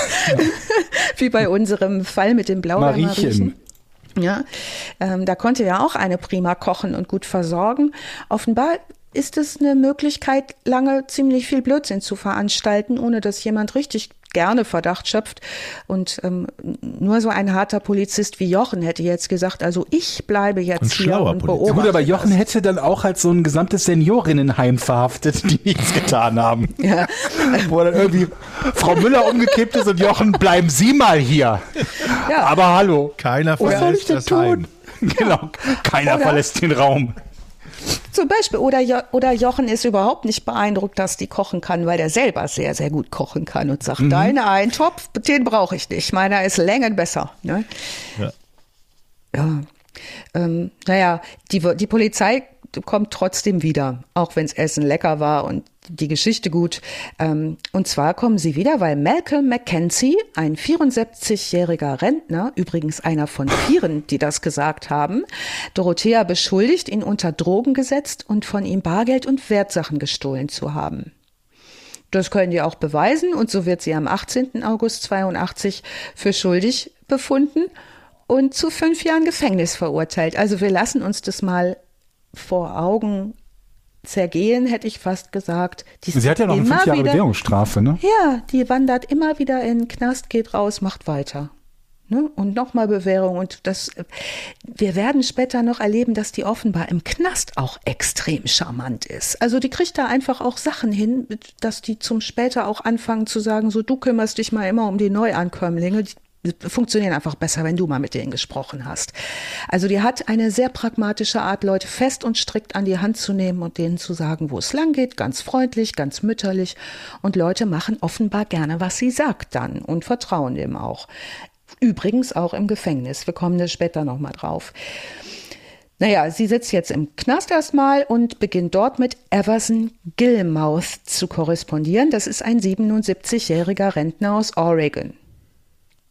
wie bei unserem Fall mit dem Blaubeer Mariechen. Ja, ähm, da konnte ja auch eine prima kochen und gut versorgen. Offenbar ist es eine Möglichkeit, lange ziemlich viel Blödsinn zu veranstalten, ohne dass jemand richtig gerne Verdacht schöpft. Und ähm, nur so ein harter Polizist wie Jochen hätte jetzt gesagt, also ich bleibe jetzt Ein hier schlauer und Polizist. beobachte. Gut, aber Jochen das. hätte dann auch halt so ein gesamtes Seniorinnenheim verhaftet, die nichts getan haben. Ja. Wo dann irgendwie Frau Müller umgekippt ist und Jochen, bleiben Sie mal hier. Ja. Aber hallo. Keiner Was soll ich verlässt denn das tun? Heim. Genau. Keiner Oder? verlässt den Raum. Zum Beispiel, oder, jo oder Jochen ist überhaupt nicht beeindruckt, dass die kochen kann, weil der selber sehr, sehr gut kochen kann und sagt, dein Eintopf, den brauche ich nicht. Meiner ist Längen besser. Ne? Ja. Ja. Ähm, naja, die, die Polizei kommt trotzdem wieder, auch wenns Essen lecker war und die Geschichte gut. Ähm, und zwar kommen sie wieder, weil Malcolm Mackenzie, ein 74-jähriger Rentner, übrigens einer von vieren, die das gesagt haben, Dorothea beschuldigt, ihn unter Drogen gesetzt und von ihm Bargeld und Wertsachen gestohlen zu haben. Das können die auch beweisen und so wird sie am 18. August 82 für schuldig befunden und zu fünf Jahren Gefängnis verurteilt. Also wir lassen uns das mal vor Augen zergehen, hätte ich fast gesagt. Die Sie hat ja noch eine fünf Jahre Bewährungsstrafe, ne? Ja, die wandert immer wieder in den Knast, geht raus, macht weiter. Ne? Und nochmal Bewährung. Und das, wir werden später noch erleben, dass die offenbar im Knast auch extrem charmant ist. Also die kriegt da einfach auch Sachen hin, dass die zum später auch anfangen zu sagen, so du kümmerst dich mal immer um die Neuankömmlinge. Funktionieren einfach besser, wenn du mal mit denen gesprochen hast. Also die hat eine sehr pragmatische Art, Leute fest und strikt an die Hand zu nehmen und denen zu sagen, wo es lang geht, ganz freundlich, ganz mütterlich. Und Leute machen offenbar gerne, was sie sagt dann und vertrauen dem auch. Übrigens auch im Gefängnis. Wir kommen da später nochmal drauf. Naja, sie sitzt jetzt im Knast erstmal und beginnt dort mit Everson Gilmouth zu korrespondieren. Das ist ein 77-jähriger Rentner aus Oregon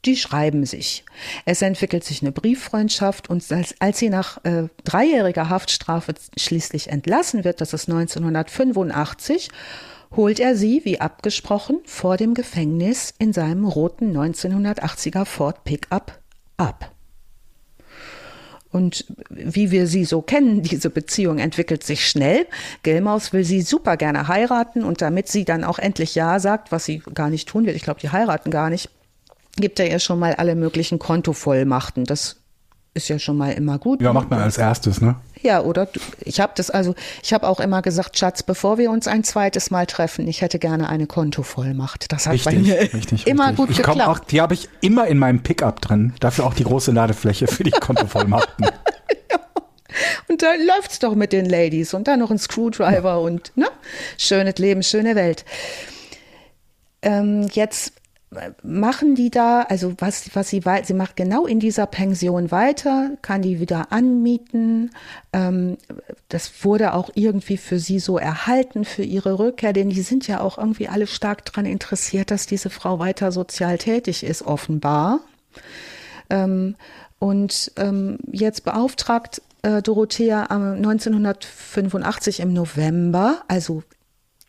die schreiben sich. Es entwickelt sich eine Brieffreundschaft und als, als sie nach äh, dreijähriger Haftstrafe schließlich entlassen wird, das ist 1985, holt er sie, wie abgesprochen, vor dem Gefängnis in seinem roten 1980er Ford Pickup ab. Und wie wir sie so kennen, diese Beziehung entwickelt sich schnell. Gilmaus will sie super gerne heiraten und damit sie dann auch endlich Ja sagt, was sie gar nicht tun will, ich glaube, die heiraten gar nicht, gibt er ja schon mal alle möglichen Kontovollmachten. Das ist ja schon mal immer gut. Ja, macht man als erstes, ne? Ja, oder ich habe das also, ich habe auch immer gesagt, Schatz, bevor wir uns ein zweites Mal treffen, ich hätte gerne eine Kontovollmacht. Das hat richtig, bei mir richtig, immer richtig. gut ich geklappt. Auch, die habe ich immer in meinem Pickup drin. Dafür auch die große Ladefläche für die Kontovollmachten. Und da läuft's doch mit den Ladies und dann noch ein Screwdriver und ne, schönes Leben, schöne Welt. Ähm, jetzt machen die da, also was, was sie, sie macht genau in dieser Pension weiter, kann die wieder anmieten. Ähm, das wurde auch irgendwie für sie so erhalten für ihre Rückkehr, denn die sind ja auch irgendwie alle stark daran interessiert, dass diese Frau weiter sozial tätig ist, offenbar. Ähm, und ähm, jetzt beauftragt äh, Dorothea 1985 im November, also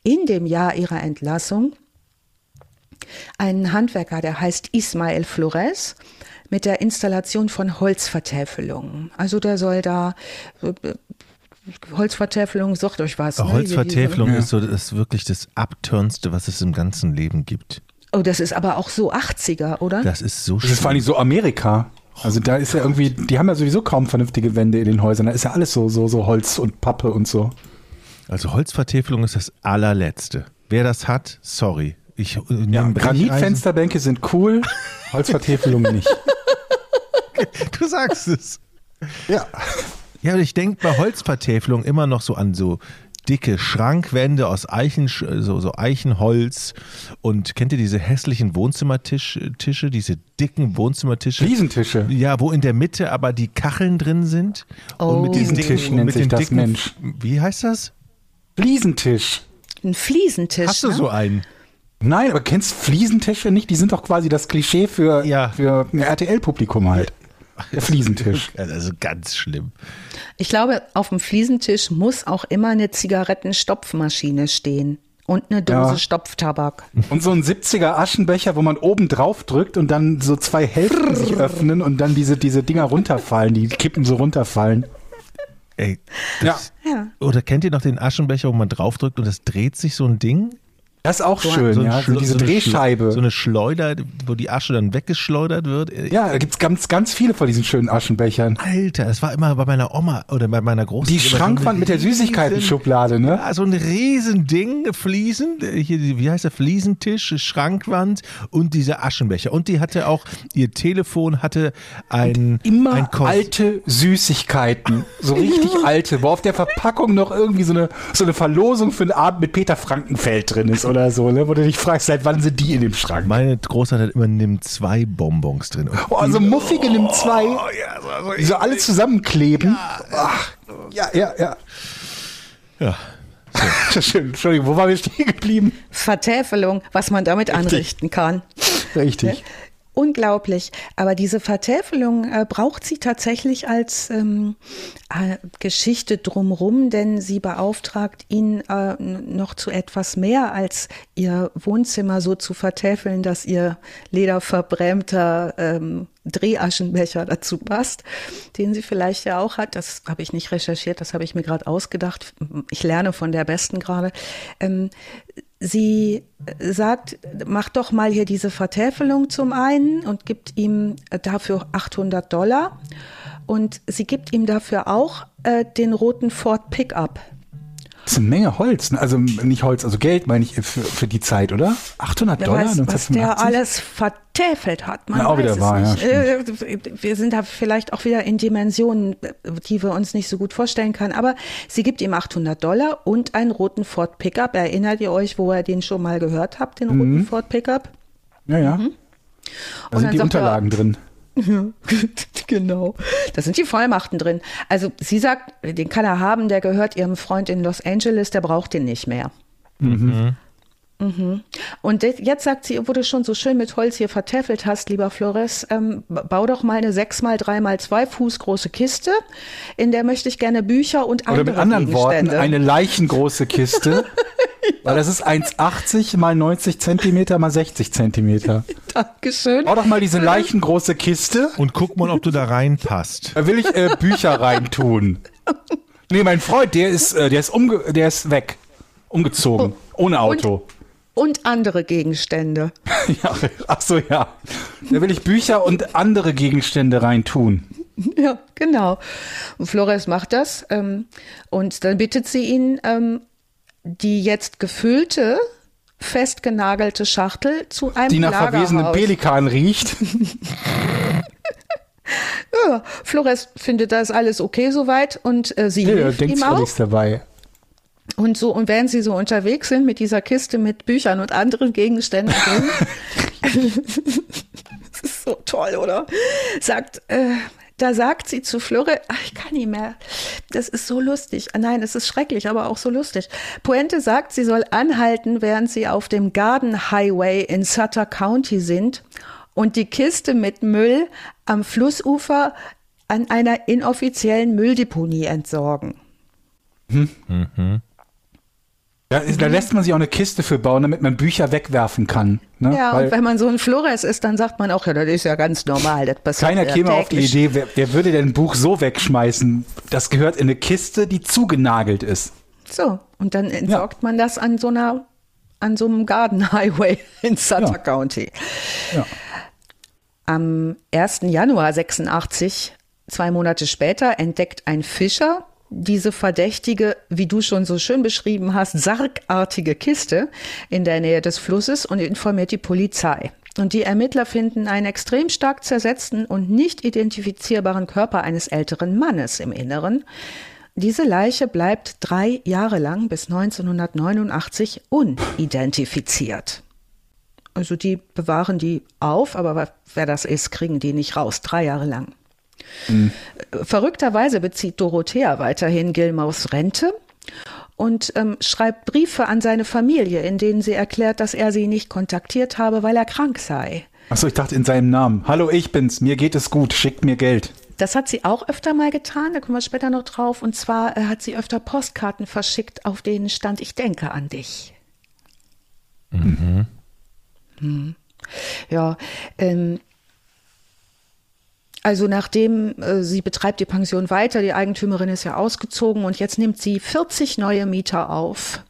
in dem Jahr ihrer Entlassung, einen Handwerker, der heißt Ismael Flores, mit der Installation von Holzvertäfelungen. Also der soll da äh, Holzvertäfelung, sucht euch was. Ne? Holzvertäfelung ja. ist so das ist wirklich das Abturnste, was es im ganzen Leben gibt. Oh, das ist aber auch so 80er, oder? Das ist so Das ist vor allem so Amerika. Also da ist ja irgendwie, die haben ja sowieso kaum vernünftige Wände in den Häusern. Da ist ja alles so, so, so Holz und Pappe und so. Also Holzvertäfelung ist das allerletzte. Wer das hat, sorry. Ich äh, ja, Granitfensterbänke sind cool, Holzvertäfelungen nicht. Du sagst es. Ja. Ja, ich denke bei Holzvertäfelung immer noch so an so dicke Schrankwände aus Eichen, so, so Eichenholz. Und kennt ihr diese hässlichen Wohnzimmertische, diese dicken Wohnzimmertische? Fliesentische. Ja, wo in der Mitte aber die Kacheln drin sind. Oh. Und mit diesen Tisch nennt sich das dicken, Mensch. Wie heißt das? Fliesentisch. Ein Fliesentisch. Hast du ne? so einen? Nein, aber kennst Fliesentische nicht? Die sind doch quasi das Klischee für, ja. für ein RTL-Publikum halt. Der Fliesentisch. Also ganz schlimm. Ich glaube, auf dem Fliesentisch muss auch immer eine Zigarettenstopfmaschine stehen. Und eine Dose ja. Stopftabak. Und so ein 70er Aschenbecher, wo man oben drauf drückt und dann so zwei Hälften sich öffnen und dann diese, diese Dinger runterfallen, die Kippen so runterfallen. Ey, das, ja. Oder kennt ihr noch den Aschenbecher, wo man draufdrückt und das dreht sich so ein Ding? Das ist auch so schön, so ja. So diese so Drehscheibe. So eine Schleuder, wo die Asche dann weggeschleudert wird. Ja, da gibt es ganz, ganz viele von diesen schönen Aschenbechern. Alter, das war immer bei meiner Oma oder bei meiner Großmutter. Die Schrankwand so mit der Süßigkeiten-Schublade, ne? Ja, so ein Riesending, Fliesen, hier, wie heißt der, Fliesentisch, Schrankwand und diese Aschenbecher. Und die hatte auch, ihr Telefon hatte ein und Immer ein alte Süßigkeiten, so richtig alte, wo auf der Verpackung noch irgendwie so eine, so eine Verlosung für einen Abend mit Peter Frankenfeld drin ist, oder? Oder so, ne? wo du dich fragst, seit wann sind die in dem Schrank? Meine Großmutter hat immer Nimm zwei Bonbons drin. Oh, also muffige Nimm zwei, oh, ja, so, so, die so alle zusammenkleben. Ja, Ach, ja, ja, ja. Ja. Schön, Entschuldigung, wo waren wir stehen geblieben? Vertäfelung, was man damit Richtig. anrichten kann. Richtig. Unglaublich. Aber diese Vertäfelung äh, braucht sie tatsächlich als ähm, äh, Geschichte drumrum, denn sie beauftragt ihn äh, noch zu etwas mehr als ihr Wohnzimmer so zu vertäfeln, dass ihr lederverbrämter ähm, Drehaschenbecher dazu passt, den sie vielleicht ja auch hat. Das habe ich nicht recherchiert, das habe ich mir gerade ausgedacht. Ich lerne von der Besten gerade. Ähm, sie sagt, mach doch mal hier diese Vertäfelung zum einen und gibt ihm dafür 800 Dollar. Und sie gibt ihm dafür auch äh, den roten Ford Pickup. Das ist eine Menge Holz. ne? Also nicht Holz, also Geld meine ich für, für die Zeit, oder? 800 Wer Dollar? weiß, was der 1985? alles vertäfelt hat. Man Ja, auch wieder wahr, ja, nicht. Äh, wir sind da vielleicht auch wieder in Dimensionen, die wir uns nicht so gut vorstellen können. Aber sie gibt ihm 800 Dollar und einen roten Ford Pickup. Erinnert ihr euch, wo ihr den schon mal gehört habt, den roten Ford Pickup? Ja, ja. Da Mhm. Und sind die sagt er- Unterlagen drin. genau. Da sind die Vollmachten drin. Also sie sagt, den kann er haben, der gehört ihrem Freund in Los Angeles, der braucht den nicht mehr. Mhm. Und de- jetzt sagt sie, wo du schon so schön mit Holz hier vertäfelt hast, lieber Flores, ähm, bau doch mal eine 6 mal 3 mal 2 Fuß große Kiste, in der möchte ich gerne Bücher und andere Oder mit anderen Worten, eine leichengroße Kiste. Weil das ist 1,80 mal 90 Zentimeter mal 60 Zentimeter. Dankeschön. Bau doch mal diese leichengroße Kiste. Und guck mal, ob du da reinpasst. Da will ich äh, Bücher reintun. Nee, mein Freund, der ist, äh, der ist, umge der ist weg. Umgezogen. Ohne Auto. Und andere Gegenstände. Ja, ach so, ja. Da will ich Bücher und andere Gegenstände reintun. Ja, genau. Und Flores macht das ähm, und dann bittet sie ihn, ähm, die jetzt gefüllte, festgenagelte Schachtel zu einem Die nach Lagerhaus. Pelikan riecht. Ja, Flores findet das alles okay soweit und äh, sie da hilft denkt ihm auch dabei. Und so, und während sie so unterwegs sind mit dieser Kiste mit Büchern und anderen Gegenständen drin, das ist so toll, oder? Sagt, äh, da sagt sie zu Flore, ach, ich kann nicht mehr. Das ist so lustig. Ah, Nein, es ist schrecklich, aber auch so lustig. Puente sagt, sie soll anhalten, während sie auf dem Garden Highway in Sutter County sind und die Kiste mit Müll am Flussufer an einer inoffiziellen Mülldeponie entsorgen. Ja, da lässt man sich auch eine Kiste für bauen, damit man Bücher wegwerfen kann. Ne? Ja, Weil und wenn man so ein Flores ist, dann sagt man auch, ja, das ist ja ganz normal. Das passiert keiner ja käme auf die täglich. Idee, wer, wer würde denn ein Buch so wegschmeißen? Das gehört in eine Kiste, die zugenagelt ist. So, und dann entsorgt man das an so einer, an so einem Garden Highway in Sutter Ja. County. Ja. Am 1. Januar 86, zwei Monate später, entdeckt ein Fischer diese verdächtige, wie du schon so schön beschrieben hast, sargartige Kiste in der Nähe des Flusses und informiert die Polizei. Und die Ermittler finden einen extrem stark zersetzten und nicht identifizierbaren Körper eines älteren Mannes im Inneren. Diese Leiche bleibt drei Jahre lang bis 1989 unidentifiziert. Also die bewahren die auf, aber wer das ist, kriegen die nicht raus, drei Jahre lang. Verrückterweise bezieht Dorothea weiterhin Gilmaus Rente und ähm, schreibt Briefe an seine Familie, in denen sie erklärt, dass er sie nicht kontaktiert habe, weil er krank sei. Achso, ich dachte in seinem Namen. Hallo, ich bin's. Mir geht es gut. Schickt mir Geld. Das hat sie auch öfter mal getan, da kommen wir später noch drauf. Und zwar äh, hat sie öfter Postkarten verschickt, auf denen stand, ich denke an dich. Mhm. Ja, ähm, also nachdem äh, sie betreibt die Pension weiter, die Eigentümerin ist ja ausgezogen und jetzt nimmt sie 40 neue Mieter auf,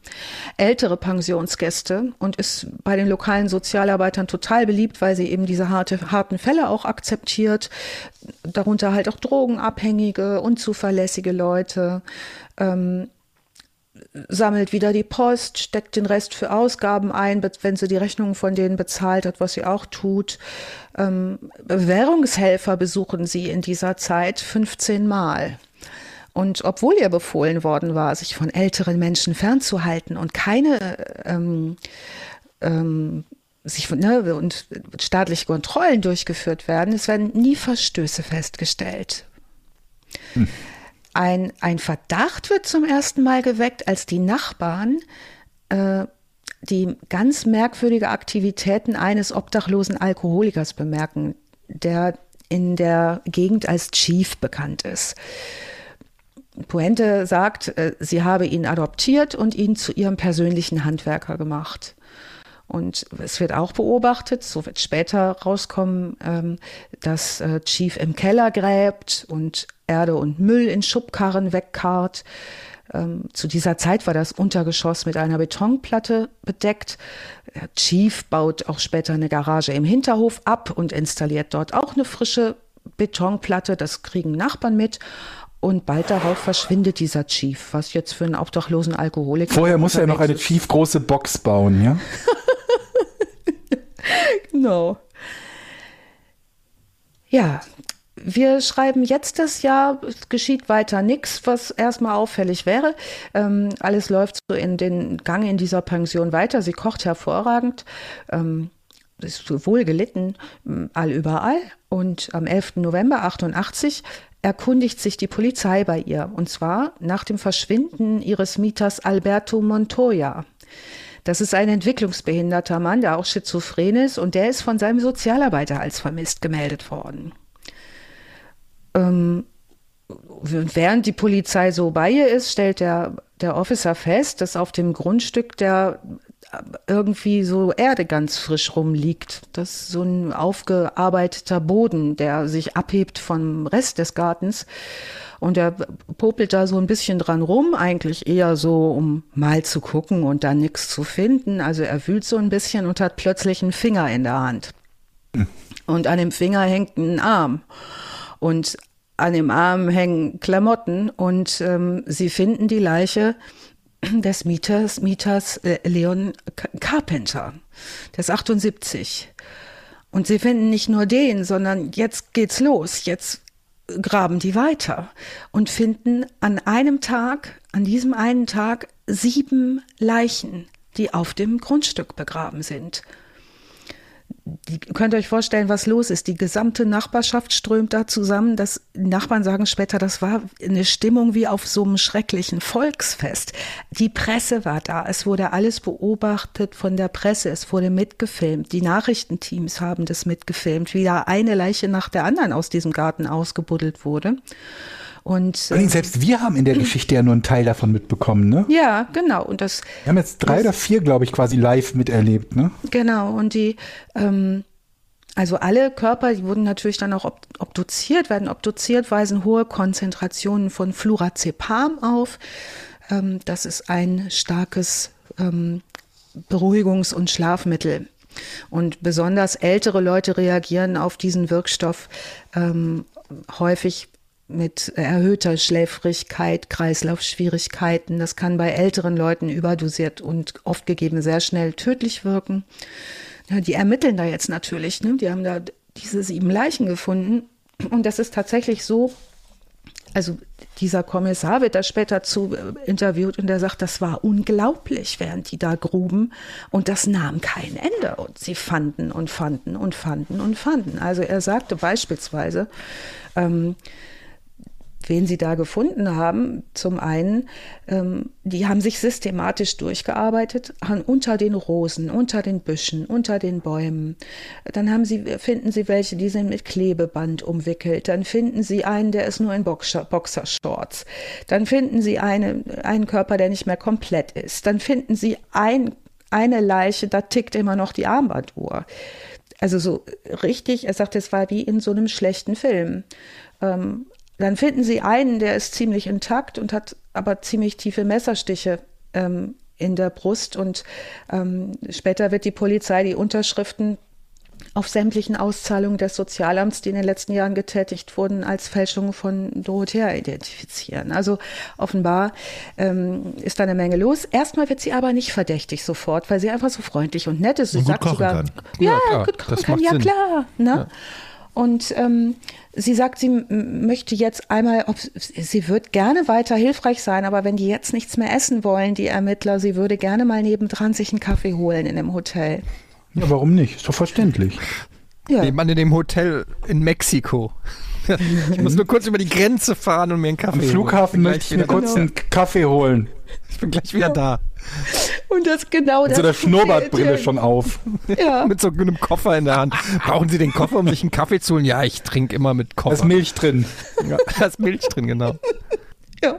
ältere Pensionsgäste und ist bei den lokalen Sozialarbeitern total beliebt, weil sie eben diese harte, harten Fälle auch akzeptiert, darunter halt auch Drogenabhängige, unzuverlässige Leute. Ähm, sammelt wieder die Post, steckt den Rest für Ausgaben ein, wenn sie die Rechnungen von denen bezahlt hat, was sie auch tut. Ähm, Bewährungshelfer besuchen sie in dieser Zeit 15 Mal. Und obwohl ihr befohlen worden war, sich von älteren Menschen fernzuhalten und keine ähm, ähm, sich ne, und staatliche Kontrollen durchgeführt werden, es werden nie Verstöße festgestellt. ein, ein Verdacht wird zum ersten Mal geweckt, als die Nachbarn äh, die ganz merkwürdige Aktivitäten eines obdachlosen Alkoholikers bemerken, der in der Gegend als Chief bekannt ist. Puente sagt, äh, sie habe ihn adoptiert und ihn zu ihrem persönlichen Handwerker gemacht. Und es wird auch beobachtet, so wird später rauskommen, ähm, dass äh, Chief im Keller gräbt und Erde und Müll in Schubkarren wegkarrt. Ähm, zu dieser Zeit war das Untergeschoss mit einer Betonplatte bedeckt. Chief baut auch später eine Garage im Hinterhof ab und installiert dort auch eine frische Betonplatte. Das kriegen Nachbarn mit. Und bald darauf verschwindet dieser Chief, was jetzt für einen obdachlosen Alkoholiker. Vorher muss er noch eine Chief große Box bauen, ja? genau. Ja, wir schreiben jetzt das Jahr, es geschieht weiter nichts, was erstmal auffällig wäre. Ähm, alles läuft so in den Gang in dieser Pension weiter. Sie kocht hervorragend, ähm, ist wohl gelitten, all überall. Und am 11. November 88 erkundigt sich die Polizei bei ihr, und zwar nach dem Verschwinden ihres Mieters Alberto Montoya. Das ist ein entwicklungsbehinderter Mann, der auch schizophren ist, und der ist von seinem Sozialarbeiter als vermisst gemeldet worden. Ähm, während die Polizei so bei ihr ist, stellt der, der Officer fest, dass auf dem Grundstück der irgendwie so Erde ganz frisch rumliegt. Das ist so ein aufgearbeiteter Boden, der sich abhebt vom Rest des Gartens. Und er popelt da so ein bisschen dran rum, eigentlich eher so, um mal zu gucken und dann nichts zu finden. Also er wühlt so ein bisschen und hat plötzlich einen Finger in der Hand. Hm. Und an dem Finger hängt ein Arm. Und an dem Arm hängen Klamotten und ähm, sie finden die Leiche des Mieters, Mieters äh, Leon Carpenter, der ist 78. Und sie finden nicht nur den, sondern jetzt geht's los. Jetzt graben die weiter und finden an einem Tag, an diesem einen Tag, sieben Leichen, die auf dem Grundstück begraben sind die, könnt ihr euch vorstellen, was los ist. Die gesamte Nachbarschaft strömt da zusammen. Das, Nachbarn sagen später, das war eine Stimmung wie auf so einem schrecklichen Volksfest. Die Presse war da. Es wurde alles beobachtet von der Presse. Es wurde mitgefilmt. Die Nachrichtenteams haben das mitgefilmt, wie da eine Leiche nach der anderen aus diesem Garten ausgebuddelt wurde. Und, äh, selbst wir haben in der Geschichte ja nur einen Teil davon mitbekommen, ne? Ja, genau. Und das, wir haben jetzt drei das, oder vier, glaube ich, quasi live miterlebt, ne? Genau. Und die, ähm, also alle Körper, die wurden natürlich dann auch obduziert, werden obduziert, weisen hohe Konzentrationen von Flurazepam auf. Ähm, das ist ein starkes ähm, Beruhigungs- und Schlafmittel. Und besonders ältere Leute reagieren auf diesen Wirkstoff ähm, häufig mit erhöhter Schläfrigkeit, Kreislaufschwierigkeiten. Das kann bei älteren Leuten überdosiert und oft gegeben sehr schnell tödlich wirken. Ja, die ermitteln da jetzt natürlich. Ne? Die haben da diese sieben Leichen gefunden. Und das ist tatsächlich so, also dieser Kommissar wird da später zu äh, interviewt und der sagt, das war unglaublich, während die da gruben und das nahm kein Ende und sie fanden und fanden und fanden und fanden. Also er sagte beispielsweise, ähm, wen sie da gefunden haben. Zum einen, ähm, die haben sich systematisch durchgearbeitet, haben unter den Rosen, unter den Büschen, unter den Bäumen. Dann haben sie, finden sie welche, die sind mit Klebeband umwickelt. Dann finden sie einen, der ist nur in Boxer, Boxershorts. Dann finden sie eine, einen Körper, der nicht mehr komplett ist. Dann finden sie ein, eine Leiche, da tickt immer noch die Armbanduhr. Also so richtig, er sagt, es war wie in so einem schlechten Film. Ähm, dann finden sie einen, der ist ziemlich intakt und hat aber ziemlich tiefe Messerstiche ähm, in der Brust. Und ähm, später wird die Polizei die Unterschriften auf sämtlichen Auszahlungen des Sozialamts, die in den letzten Jahren getätigt wurden, als Fälschung von Dorothea identifizieren. Also offenbar ähm, ist da eine Menge los. Erstmal wird sie aber nicht verdächtig sofort, weil sie einfach so freundlich und nett ist. Sie und sagt sogar, kann. ja, ja gut kochen kann, ja klar. Ne? Ja. Und ähm, sie sagt, sie möchte jetzt einmal, ob, sie wird gerne weiter hilfreich sein, aber wenn die jetzt nichts mehr essen wollen, die Ermittler, sie würde gerne mal nebendran sich einen Kaffee holen in dem Hotel. Ja, warum nicht? Ist doch verständlich. Ja. Nebenan in dem Hotel in Mexiko. Ich muss nur kurz über die Grenze fahren und mir einen Kaffee Am holen. Flughafen möchte ich mir kurz Genau. einen Kaffee holen. Da. Ich bin gleich wieder da. Und das genau Mit das. so der Schnurrbartbrille schon auf. Ja. Mit so einem Koffer in der Hand. Brauchen Sie den Koffer, um sich einen Kaffee zu holen? Ja, ich trinke immer mit Da Koffer. ist Milch drin. Ja, da ist Milch drin, genau. Ja.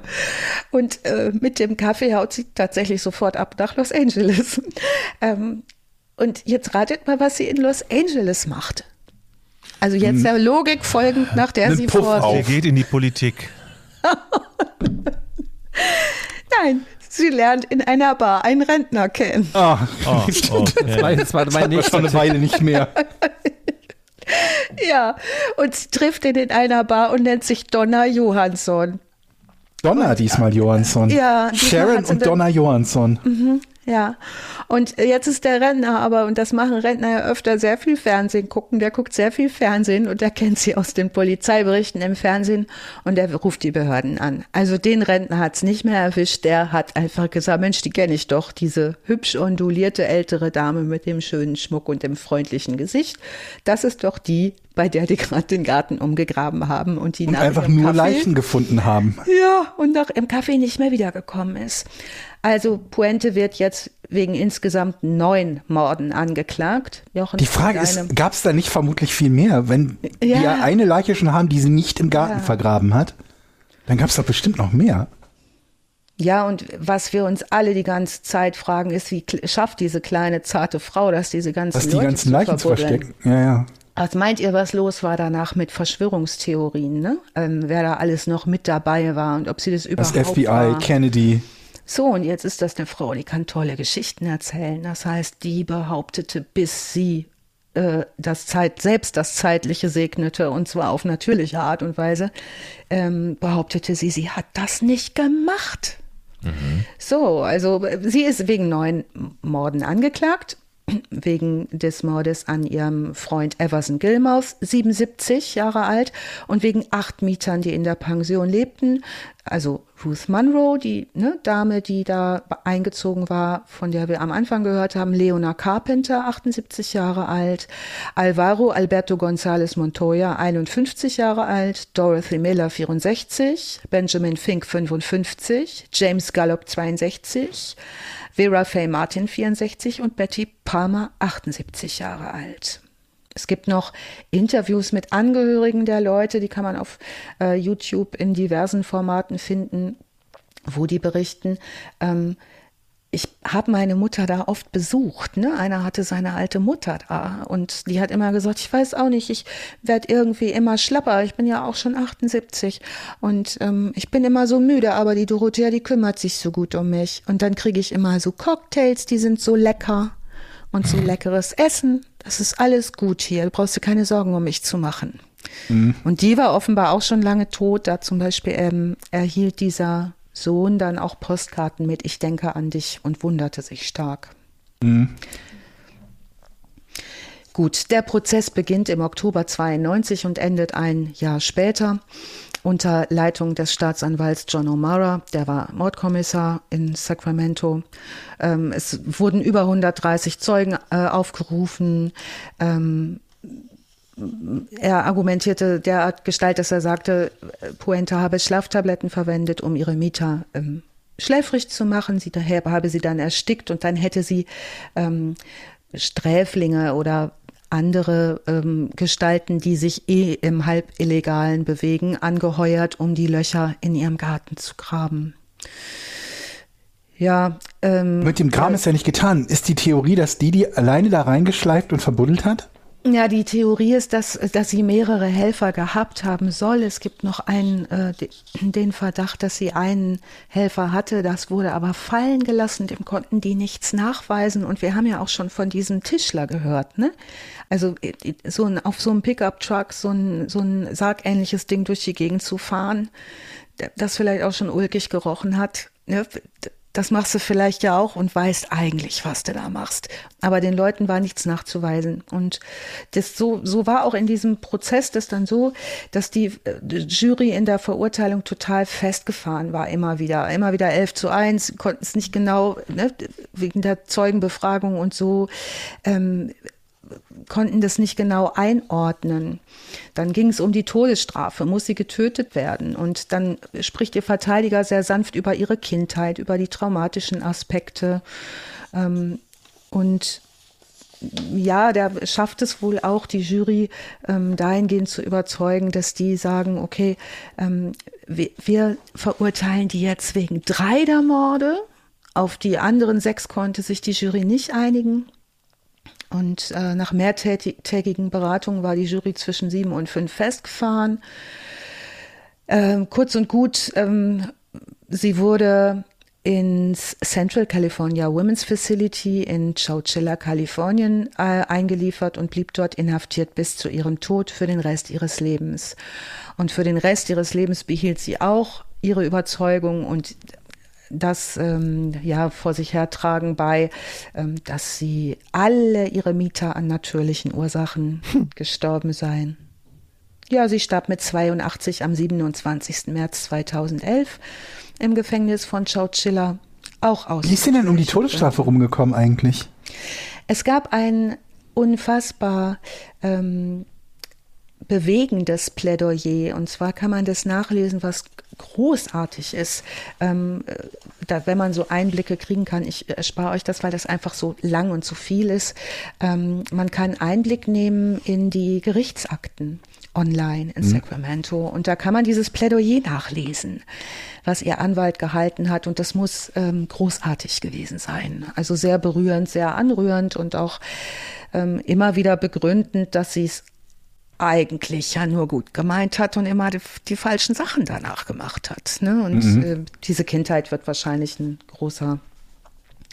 Und äh, mit dem Kaffee haut sie tatsächlich sofort ab nach Los Angeles. ähm, und jetzt ratet mal, was sie in Los Angeles macht. Also jetzt der Logik folgend, nach der Einen sie Puff vor. auf. Der geht in die Politik. Nein, sie lernt in einer Bar einen Rentner kennen. Ah, Oh, oh, ja. Weil Das war mein war nächster schon eine Weile nicht mehr. Ja, und sie trifft ihn in einer Bar und nennt sich Donna Johansson. Donna diesmal Johansson. Ja, Sharon und Donna Johansson. Ja, und jetzt ist der Rentner aber, und das machen Rentner ja öfter, sehr viel Fernsehen gucken. Der guckt sehr viel Fernsehen und der kennt sie aus den Polizeiberichten im Fernsehen und der ruft die Behörden an. Also den Rentner hat's nicht mehr erwischt. Der hat einfach gesagt, Mensch, die kenne ich doch, diese hübsch ondulierte ältere Dame mit dem schönen Schmuck und dem freundlichen Gesicht. Das ist doch die, bei der die gerade den Garten umgegraben haben und die Und nach einfach nur Kaffee- Leichen gefunden haben. ja, und nach im Café nicht mehr wiedergekommen ist. Also Puente wird jetzt wegen insgesamt neun Morden angeklagt. Jochen, Die Frage ist, gab es da nicht vermutlich viel mehr? Wenn die Ja. ja eine Leiche schon haben, die sie nicht im Garten Ja. vergraben hat, dann gab es doch bestimmt noch mehr. Ja, und was wir uns alle die ganze Zeit fragen, ist, wie schafft diese kleine, zarte Frau das, diese ganzen Dass die Leute ganzen Leichen zu verstecken. Ja, ja. Was meint ihr, was los war danach mit Verschwörungstheorien, ne? Ähm, wer da alles noch mit dabei war und ob sie das Das überhaupt FBI, war. Kennedy. So, und jetzt ist das eine Frau, die kann tolle Geschichten erzählen. Das heißt, die behauptete, bis sie äh, das Zeit, selbst das Zeitliche segnete, und zwar auf natürliche Art und Weise, ähm, behauptete sie, sie hat das nicht gemacht. So, also äh, sie ist wegen neun Morden angeklagt, wegen des Mordes an ihrem Freund Everson Gilmouth, 77 Jahre alt, und wegen acht Mietern, die in der Pension lebten. Also Ruth Munro, die ne, Dame, die da eingezogen war, von der wir am Anfang gehört haben, Leona Carpenter, 78 Jahre alt, Alvaro Alberto González Montoya, 51 Jahre alt, Dorothy Miller, 64, Benjamin Fink, 55, James Gallup, 62, Vera Faye Martin, 64 und Betty Palmer, 78 Jahre alt. Es gibt noch Interviews mit Angehörigen der Leute, die kann man auf äh, YouTube in diversen Formaten finden, wo die berichten. Ähm, ich habe meine Mutter da oft besucht. Ne? Einer hatte seine alte Mutter da und die hat immer gesagt, ich weiß auch nicht, ich werde irgendwie immer schlapper. Ich bin ja auch schon 78 und ähm, ich bin immer so müde, aber die Dorothea, die kümmert sich so gut um mich. Und dann kriege ich immer so Cocktails, die sind so lecker und so leckeres Essen. Das ist alles gut hier. Du brauchst dir keine Sorgen um mich zu machen. Und die war offenbar auch schon lange tot. Da zum Beispiel ähm, erhielt dieser Sohn dann auch Postkarten mit Ich denke an dich und wunderte sich stark. Gut, der Prozess beginnt im Oktober 92 und endet ein Jahr später unter Leitung des Staatsanwalts John O'Mara, der war Mordkommissar in Sacramento. Ähm, es wurden über 130 Zeugen äh, aufgerufen. Ähm, er argumentierte derart Gestalt, dass er sagte, Puente habe Schlaftabletten verwendet, um ihre Mieter ähm, schläfrig zu machen. Sie daher habe sie dann erstickt und dann hätte sie ähm, Sträflinge oder andere ähm, Gestalten, die sich eh im Halbillegalen bewegen, angeheuert, um die Löcher in ihrem Garten zu graben. Ja, ähm, Mit dem Graben ist ja nicht getan. Ist die Theorie, dass die die alleine da reingeschleift und verbuddelt hat? Ja, die Theorie ist, dass, dass sie mehrere Helfer gehabt haben soll. Es gibt noch einen, äh, de- den Verdacht, dass sie einen Helfer hatte. Das wurde aber fallen gelassen. Dem konnten die nichts nachweisen. Und wir haben ja auch schon von diesem Tischler gehört, ne? Also äh, so ein, auf so einem Pickup-Truck so ein, so ein sargähnliches Ding durch die Gegend zu fahren, das vielleicht auch schon ulkig gerochen hat. Ne? Das machst du vielleicht ja auch und weißt eigentlich, was du da machst. Aber den Leuten war nichts nachzuweisen. Und das so, so war auch in diesem Prozess das dann so, dass die äh, Jury in der Verurteilung total festgefahren war, immer wieder. Immer wieder 11 zu 1, konnten es nicht genau, ne, wegen der Zeugenbefragung und so. Ähm, konnten das nicht genau einordnen. Dann ging es um die Todesstrafe, muss sie getötet werden? Und dann spricht ihr Verteidiger sehr sanft über ihre Kindheit, über die traumatischen Aspekte. Ähm, und ja, der schafft es wohl auch, die Jury ähm, dahingehend zu überzeugen, dass die sagen, okay, ähm, wir, wir verurteilen die jetzt wegen drei der Morde. Auf die anderen sechs konnte sich die Jury nicht einigen. Und äh, nach mehrtägigen Beratungen war die Jury zwischen sieben und fünf festgefahren. Ähm, kurz und gut, ähm, sie wurde ins Central California Women's Facility in Chowchilla, Kalifornien äh, eingeliefert und blieb dort inhaftiert bis zu ihrem Tod für den Rest ihres Lebens. Und für den Rest ihres Lebens behielt sie auch ihre Überzeugung und das ähm, ja vor sich hertragen bei, ähm, dass sie alle ihre Mieter an natürlichen Ursachen hm. gestorben seien. Ja, sie starb mit 82 am 27. März 2011 im Gefängnis von Chowchilla auch aus. Wie ist sie denn um die Todesstrafe rumgekommen eigentlich? Es gab ein unfassbar ähm, bewegendes Plädoyer. Und zwar kann man das nachlesen, was großartig ist, ähm, da, wenn man so Einblicke kriegen kann. Ich erspare euch das, weil das einfach so lang und so viel ist. Ähm, man kann Einblick nehmen in die Gerichtsakten online in mhm. Sacramento. Und da kann man dieses Plädoyer nachlesen, was ihr Anwalt gehalten hat. Und das muss ähm, großartig gewesen sein. Also sehr berührend, sehr anrührend und auch ähm, immer wieder begründend, dass sie es eigentlich ja nur gut gemeint hat und immer die, die falschen Sachen danach gemacht hat. Ne? Und mhm. äh, diese Kindheit wird wahrscheinlich ein großer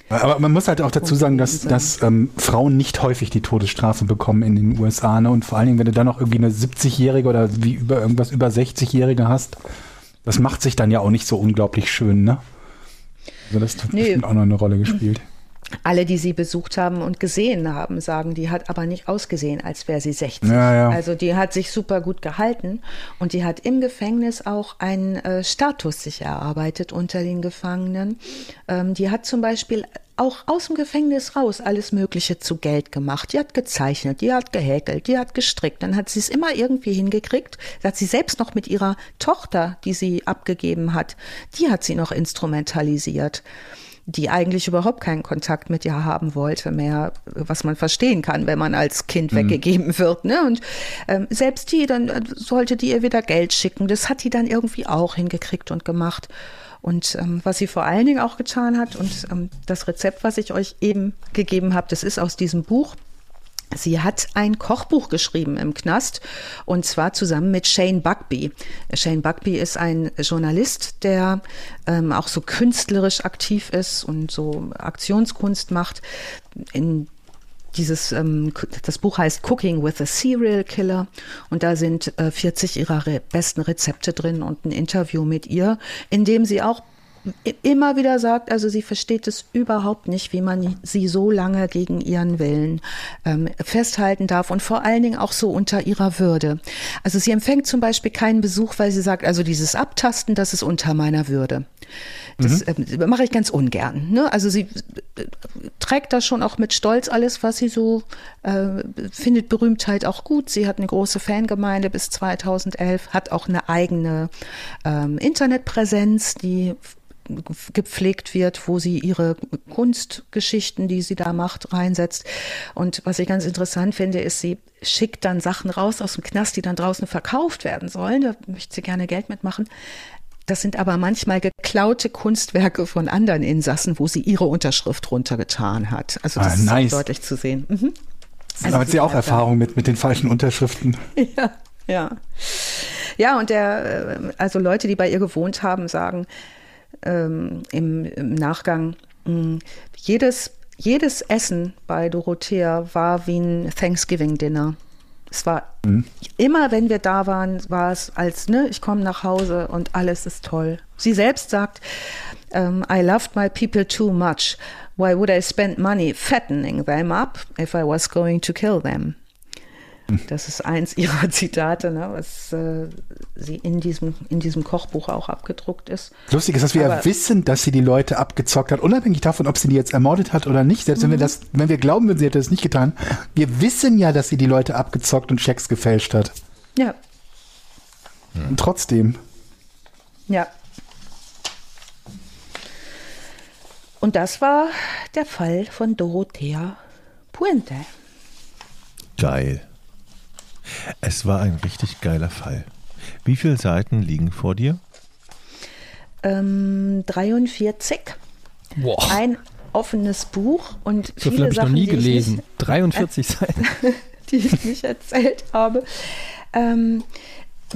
aber man muss halt auch dazu sagen, dass, dass ähm, Frauen nicht häufig die Todesstrafe bekommen in den USA. Ne? Und vor allen Dingen, wenn du dann noch irgendwie eine 70-Jährige oder wie über irgendwas über 60-Jährige hast, das macht sich dann ja auch nicht so unglaublich schön, ne? Also das hat nee. auch noch eine Rolle gespielt alle, die sie besucht haben und gesehen haben, sagen, die hat aber nicht ausgesehen, als wäre sie 60. Ja, ja. Also die hat sich super gut gehalten und die hat im Gefängnis auch einen äh, Status sich erarbeitet unter den Gefangenen. Ähm, die hat zum Beispiel auch aus dem Gefängnis raus alles Mögliche zu Geld gemacht. Die hat gezeichnet, die hat gehäkelt, die hat gestrickt. Dann hat sie es immer irgendwie hingekriegt. Da hat sie selbst noch mit ihrer Tochter, die sie abgegeben hat, die hat sie noch instrumentalisiert die eigentlich überhaupt keinen Kontakt mit ihr haben wollte mehr, was man verstehen kann, wenn man als Kind mhm. weggegeben wird. Ne? Und ähm, selbst die, dann äh, sollte die ihr wieder Geld schicken. Das hat die dann irgendwie auch hingekriegt und gemacht. Und ähm, was sie vor allen Dingen auch getan hat und ähm, das Rezept, was ich euch eben gegeben habe, das ist aus diesem Buch Sie hat ein Kochbuch geschrieben im Knast und zwar zusammen mit Shane Buckby. Shane Buckby ist ein Journalist, der ähm, auch so künstlerisch aktiv ist und so Aktionskunst macht. In dieses, ähm, das Buch heißt Cooking with a Serial Killer und da sind äh, 40 ihrer re besten Rezepte drin und ein Interview mit ihr, in dem sie auch immer wieder sagt, also sie versteht es überhaupt nicht, wie man sie so lange gegen ihren Willen ähm, festhalten darf und vor allen Dingen auch so unter ihrer Würde. Also sie empfängt zum Beispiel keinen Besuch, weil sie sagt, also dieses Abtasten, das ist unter meiner Würde. Das mhm. äh, mache ich ganz ungern. Ne? Also sie äh, trägt da schon auch mit Stolz alles, was sie so äh, findet Berühmtheit auch gut. Sie hat eine große Fangemeinde bis 2011, hat auch eine eigene ähm, Internetpräsenz, die gepflegt wird, wo sie ihre Kunstgeschichten, die sie da macht, reinsetzt. Und was ich ganz interessant finde, ist, sie schickt dann Sachen raus aus dem Knast, die dann draußen verkauft werden sollen. Da möchte sie gerne Geld mitmachen. Das sind aber manchmal geklaute Kunstwerke von anderen Insassen, wo sie ihre Unterschrift runtergetan hat. Also das ah, nice. ist deutlich zu sehen. Mhm. Also da hat sie auch Erfahrung mit, mit den falschen Unterschriften. Ja, ja. Ja, und der, äh, also Leute, die bei ihr gewohnt haben, sagen, ähm, im, im, Nachgang, mh, hm, jedes, jedes Essen bei Dorothea war wie ein Thanksgiving-Dinner. Es war mhm. immer, wenn wir da waren, war es als, ne, ich komme nach Hause und alles ist toll. Sie selbst sagt, ähm, I loved my people too much. Why would I spend money fattening them up if I was going to kill them? Das ist eins ihrer Zitate, ne, was äh, sie in diesem, in diesem Kochbuch auch abgedruckt ist. Lustig ist, dass wir Aber- ja wissen, dass sie die Leute abgezockt hat, unabhängig davon, ob sie die jetzt ermordet hat oder nicht. Selbst wenn Mhm. wir das, wenn wir glauben, würden, sie hätte das nicht getan, wir wissen ja, dass sie die Leute abgezockt und Schecks gefälscht hat. Ja, Und trotzdem. ja. Und das war der Fall von Dorothea Puente. Geil. Es war ein richtig geiler Fall. Wie viele Seiten liegen vor dir? Ähm, 43. Boah, Ein offenes Buch und so viel viele habe ich noch Sachen, nie die ich gelesen. nicht- 43 Seiten. die ich nicht erzählt habe. Ähm,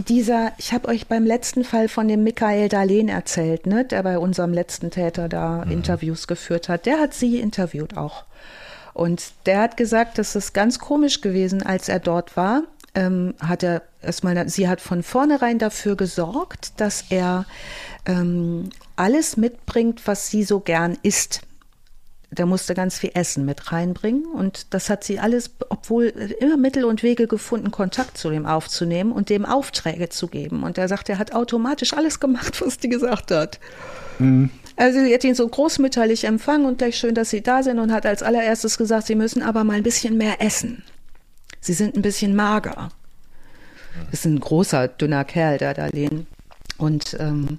dieser, ich habe euch beim letzten Fall von dem Michael Dahlen erzählt, ne, der bei unserem letzten Täter da Interviews geführt hat. Der hat sie interviewt auch. Und der hat gesagt, das ist ganz komisch gewesen, als er dort war. Ähm, hat er erstmal, sie hat von vornherein dafür gesorgt, dass er ähm, alles mitbringt, was sie so gern isst der musste ganz viel Essen mit reinbringen und das hat sie alles, obwohl immer Mittel und Wege gefunden, Kontakt zu dem aufzunehmen und dem Aufträge zu geben. Und er sagt, er hat automatisch alles gemacht, was die gesagt hat. Also sie hat ihn so großmütterlich empfangen und gleich schön, dass sie da sind und hat als allererstes gesagt, sie müssen aber mal ein bisschen mehr essen. Sie sind ein bisschen mager. Das ist ein großer, dünner Kerl, der da lehnt. Und ähm,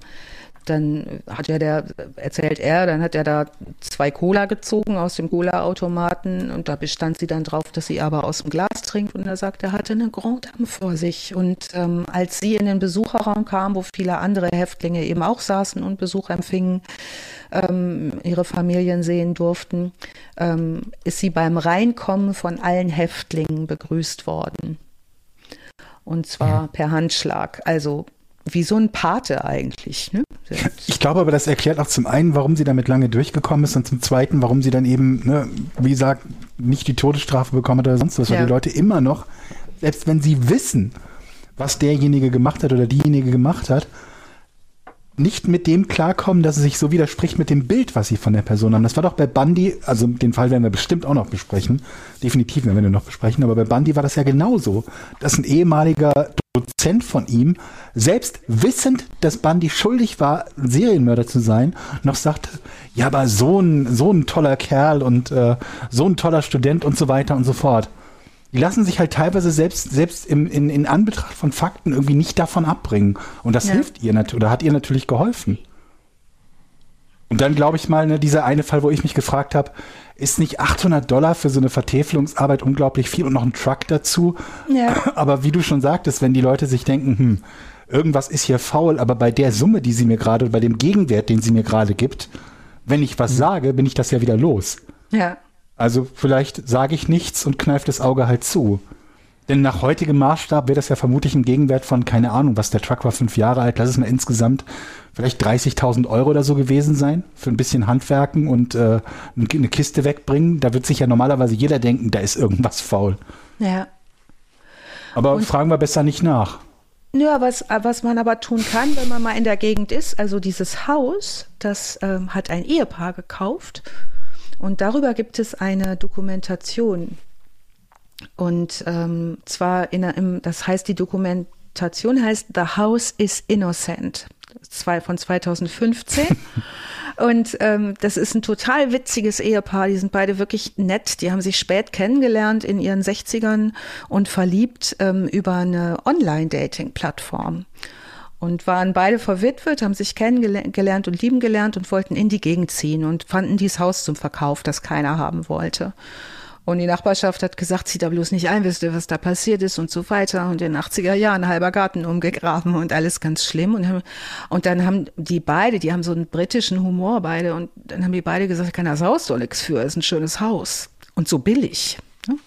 dann hat ja der, erzählt er, dann hat er da zwei Cola gezogen aus dem Cola-Automaten und da bestand sie dann drauf, dass sie aber aus dem Glas trinkt und er sagt, er hatte eine Grand Dame vor sich. Und ähm, als sie in den Besucherraum kam, wo viele andere Häftlinge eben auch saßen und Besuch empfingen, ähm, ihre Familien sehen durften, ähm, ist sie beim Reinkommen von allen Häftlingen begrüßt worden. Und zwar per Handschlag. Also wie so ein Pate eigentlich. Ne? Ich glaube aber, das erklärt auch zum einen, warum sie damit lange durchgekommen ist und zum zweiten, warum sie dann eben, ne, wie gesagt, nicht die Todesstrafe bekommen hat oder sonst was, weil Ja. die Leute immer noch, selbst wenn sie wissen, was derjenige gemacht hat oder diejenige gemacht hat, nicht mit dem klarkommen, dass es sich so widerspricht mit dem Bild, was sie von der Person haben. Das war doch bei Bundy, also den Fall werden wir bestimmt auch noch besprechen. Definitiv werden wir den noch besprechen, aber bei Bundy war das ja genauso. Dass ein ehemaliger Dozent von ihm, selbst wissend, dass Bundy schuldig war, ein Serienmörder zu sein, noch sagte, ja, aber so ein, so ein toller Kerl und äh, so ein toller Student und so weiter und so fort. Die lassen sich halt teilweise selbst, selbst im, in, in Anbetracht von Fakten irgendwie nicht davon abbringen. Und das Ja. hilft ihr natürlich, oder hat ihr natürlich geholfen. Und dann glaube ich mal, ne, dieser eine Fall, wo ich mich gefragt habe, ist nicht 800 Dollar für so eine Vertäfelungsarbeit unglaublich viel und noch ein Truck dazu? Ja. Aber wie du schon sagtest, wenn die Leute sich denken, hm, irgendwas ist hier faul, aber bei der Summe, die sie mir gerade, bei dem Gegenwert, den sie mir gerade gibt, wenn ich was sage, bin ich das ja wieder los. Ja. Also vielleicht sage ich nichts und kneift das Auge halt zu. Denn nach heutigem Maßstab wäre das ja vermutlich ein Gegenwert von, keine Ahnung, was der Truck war, fünf Jahre alt, lass es mal insgesamt vielleicht 30.000 Euro oder so gewesen sein, für ein bisschen Handwerken und äh, eine Kiste wegbringen. Da wird sich ja normalerweise jeder denken, da ist irgendwas faul. Ja. Aber Und- fragen wir besser nicht nach. Ja, was, was man aber tun kann, wenn man mal in der Gegend ist, also dieses Haus, das ähm, hat ein Ehepaar gekauft und darüber gibt es eine Dokumentation. Und ähm, zwar, in, im, das heißt, die Dokumentation heißt The House is Innocent zwei, von 2015. Und ähm, das ist ein total witziges Ehepaar. Die sind beide wirklich nett. Die haben sich spät kennengelernt in ihren 60ern und verliebt ähm, über eine Online-Dating-Plattform. Und waren beide verwitwet, haben sich kennengelernt und lieben gelernt und wollten in die Gegend ziehen und fanden dieses Haus zum Verkauf, das keiner haben wollte. Und die Nachbarschaft hat gesagt, zieht da bloß nicht ein, wisst ihr, was da passiert ist und so weiter. Und in den 80er Jahren halber Garten umgegraben und alles ganz schlimm. Und, und dann haben die beide, die haben so einen britischen Humor beide. Und dann haben die beide gesagt, kann das Haus doch nichts für, ist ein schönes Haus. Und so billig. Ne?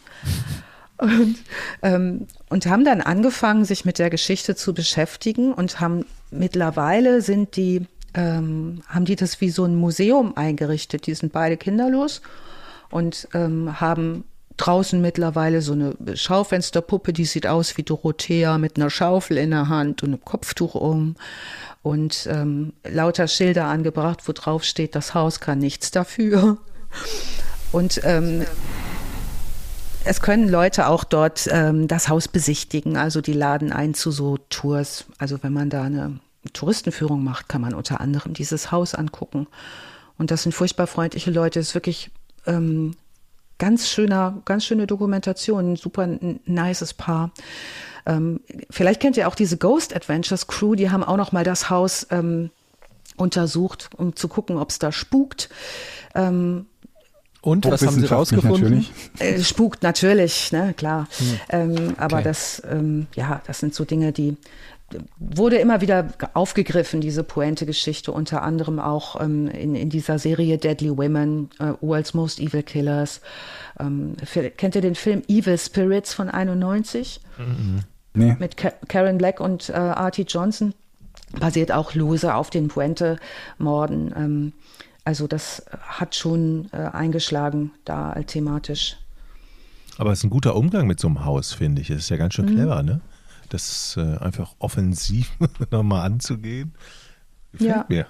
Und, ähm, und haben dann angefangen, sich mit der Geschichte zu beschäftigen und haben mittlerweile sind die, ähm, haben die das wie so ein Museum eingerichtet. Die sind beide kinderlos und ähm, haben draußen mittlerweile so eine Schaufensterpuppe, die sieht aus wie Dorothea mit einer Schaufel in der Hand und einem Kopftuch um und ähm, lauter Schilder angebracht, wo drauf steht, das Haus kann nichts dafür. Und ähm, es können Leute auch dort ähm, das Haus besichtigen, also die laden ein zu so Tours. Also wenn man da eine Touristenführung macht, kann man unter anderem dieses Haus angucken. Und das sind furchtbar freundliche Leute. Es ist wirklich ähm, ganz schöner, ganz schöne Dokumentation, ein super nices Paar. Ähm, vielleicht kennt ihr auch diese Ghost Adventures Crew, die haben auch noch mal das Haus ähm, untersucht, um zu gucken, ob es da spukt. Ähm, und was haben Sie rausgefunden? Natürlich. äh, spukt natürlich, ne, klar. Hm. Ähm, aber okay. das, ähm, ja, das sind so Dinge, die wurde immer wieder aufgegriffen, diese Pointe-Geschichte, unter anderem auch ähm, in, in dieser Serie Deadly Women, äh, World's Most Evil Killers. Ähm, kennt ihr den Film Evil Spirits von 91? Mhm. Nee. Mit Ka Karen Black und äh, Artie Johnson. Basiert auch lose auf den Puente-Morden. Ähm, also das hat schon äh, eingeschlagen da thematisch. Aber es ist ein guter Umgang mit so einem Haus, finde ich. Es ist ja ganz schön mhm. clever, ne? Das äh, einfach offensiv nochmal anzugehen. Gefällt ja. mir.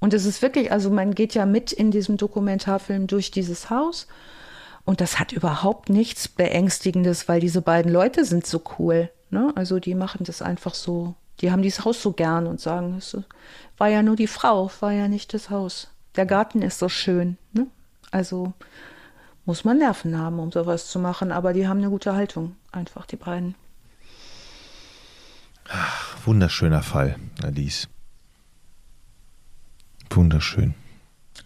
Und es ist wirklich, also man geht ja mit in diesem Dokumentarfilm durch dieses Haus und das hat überhaupt nichts Beängstigendes, weil diese beiden Leute sind so cool. Ne? Also die machen das einfach so, die haben dieses Haus so gern und sagen, es war ja nur die Frau, war ja nicht das Haus. Der Garten ist so schön. Ne? Also muss man Nerven haben, um sowas zu machen, aber die haben eine gute Haltung, einfach die beiden. Ach, wunderschöner Fall, Alice. Wunderschön.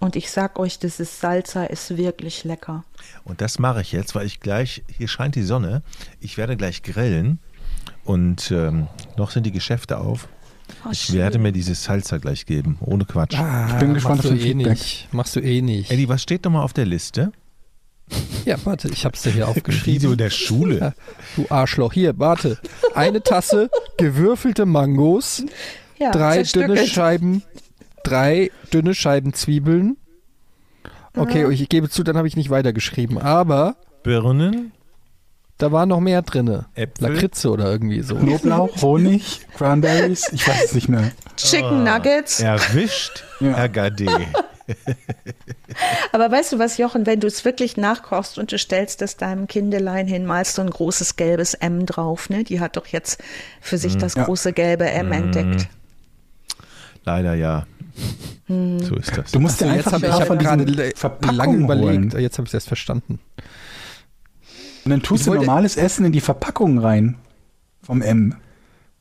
Und ich sag euch, ist Salsa ist wirklich lecker. Und das mache ich jetzt, weil ich gleich, hier scheint die Sonne, ich werde gleich grillen und ähm, noch sind die Geschäfte auf. Oh, ich schön. werde mir dieses Salsa gleich geben, ohne Quatsch. Ah, ich bin gespannt, machst du eh nicht. Machst du eh nicht. Eddie, was steht nochmal auf der Liste? Ja, warte, ich hab's dir hier aufgeschrieben. In der Schule. Ja, du Arschloch. Hier, warte. Eine Tasse gewürfelte Mangos, ja, drei dünne Scheiben, drei dünne Scheiben Zwiebeln. Okay, ich gebe zu, dann habe ich nicht weitergeschrieben. Aber Birnen, da war noch mehr drin. Lakritze oder irgendwie so. Knoblauch, Honig, Cranberries, ich weiß es nicht mehr. Chicken Nuggets. Erwischt, ja. RGD. Aber weißt du was, Jochen, wenn du es wirklich nachkochst und du stellst es deinem Kindelein hin, malst du ein großes gelbes M drauf, ne? Die hat doch jetzt für sich mm, das ja. große gelbe M mm. entdeckt. Leider ja. Hm. So ist das. Du musst dir einfach jetzt hab ich gerade lange überlegt. Jetzt habe ich es erst verstanden. Und dann tust du normales Essen in die Verpackung rein vom M.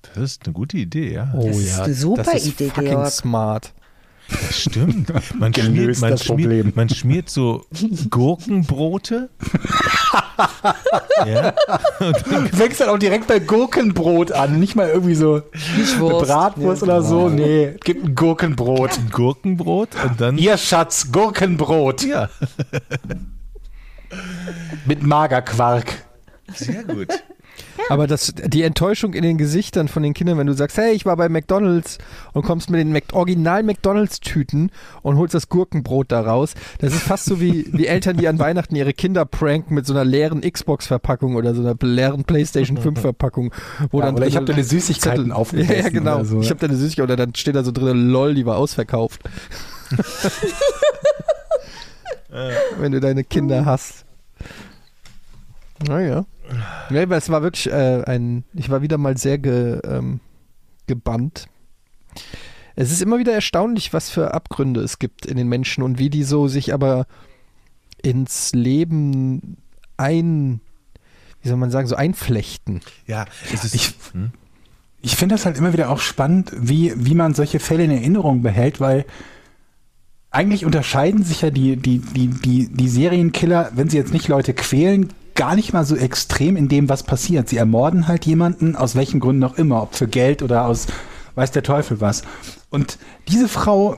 Das ist eine gute Idee, ja. Oh das ja. Ist eine super das ist Idee, fucking Georg. smart. Das stimmt. Man, schmiert, man, schmiert, man schmiert so Gurkenbrote. ja. Du fängst dann auch direkt bei Gurkenbrot an, nicht mal irgendwie so Bratwurst ja, oder so. Nee, gibt ein Gurkenbrot. Ein Gurkenbrot und dann. Ihr Schatz, Gurkenbrot. Ja. Mit Magerquark. Sehr gut. Aber das, die Enttäuschung in den Gesichtern von den Kindern, wenn du sagst, hey, ich war bei McDonalds und kommst mit den Mac original McDonalds-Tüten und holst das Gurkenbrot da raus, das ist fast so wie, wie Eltern, die an Weihnachten ihre Kinder pranken mit so einer leeren Xbox-Verpackung oder so einer leeren PlayStation 5-Verpackung. Wo ja, dann oder ich habe deine Süßigkeiten aufgegessen. Ja, ja genau. So, ich habe deine Süßigkeit oder dann steht da so drin, lol, die war ausverkauft. wenn du deine Kinder hast. Naja. Ja, aber es war wirklich äh, ein, ich war wieder mal sehr ge, ähm, gebannt. Es ist immer wieder erstaunlich, was für Abgründe es gibt in den Menschen und wie die so sich aber ins Leben ein, wie soll man sagen, so einflechten. Ja, es ist. Ich, hm? ich finde das halt immer wieder auch spannend, wie, wie man solche Fälle in Erinnerung behält, weil eigentlich unterscheiden sich ja die, die, die, die, die Serienkiller, wenn sie jetzt nicht Leute quälen, gar nicht mal so extrem in dem, was passiert. Sie ermorden halt jemanden, aus welchen Gründen auch immer, ob für Geld oder aus weiß der Teufel was. Und diese Frau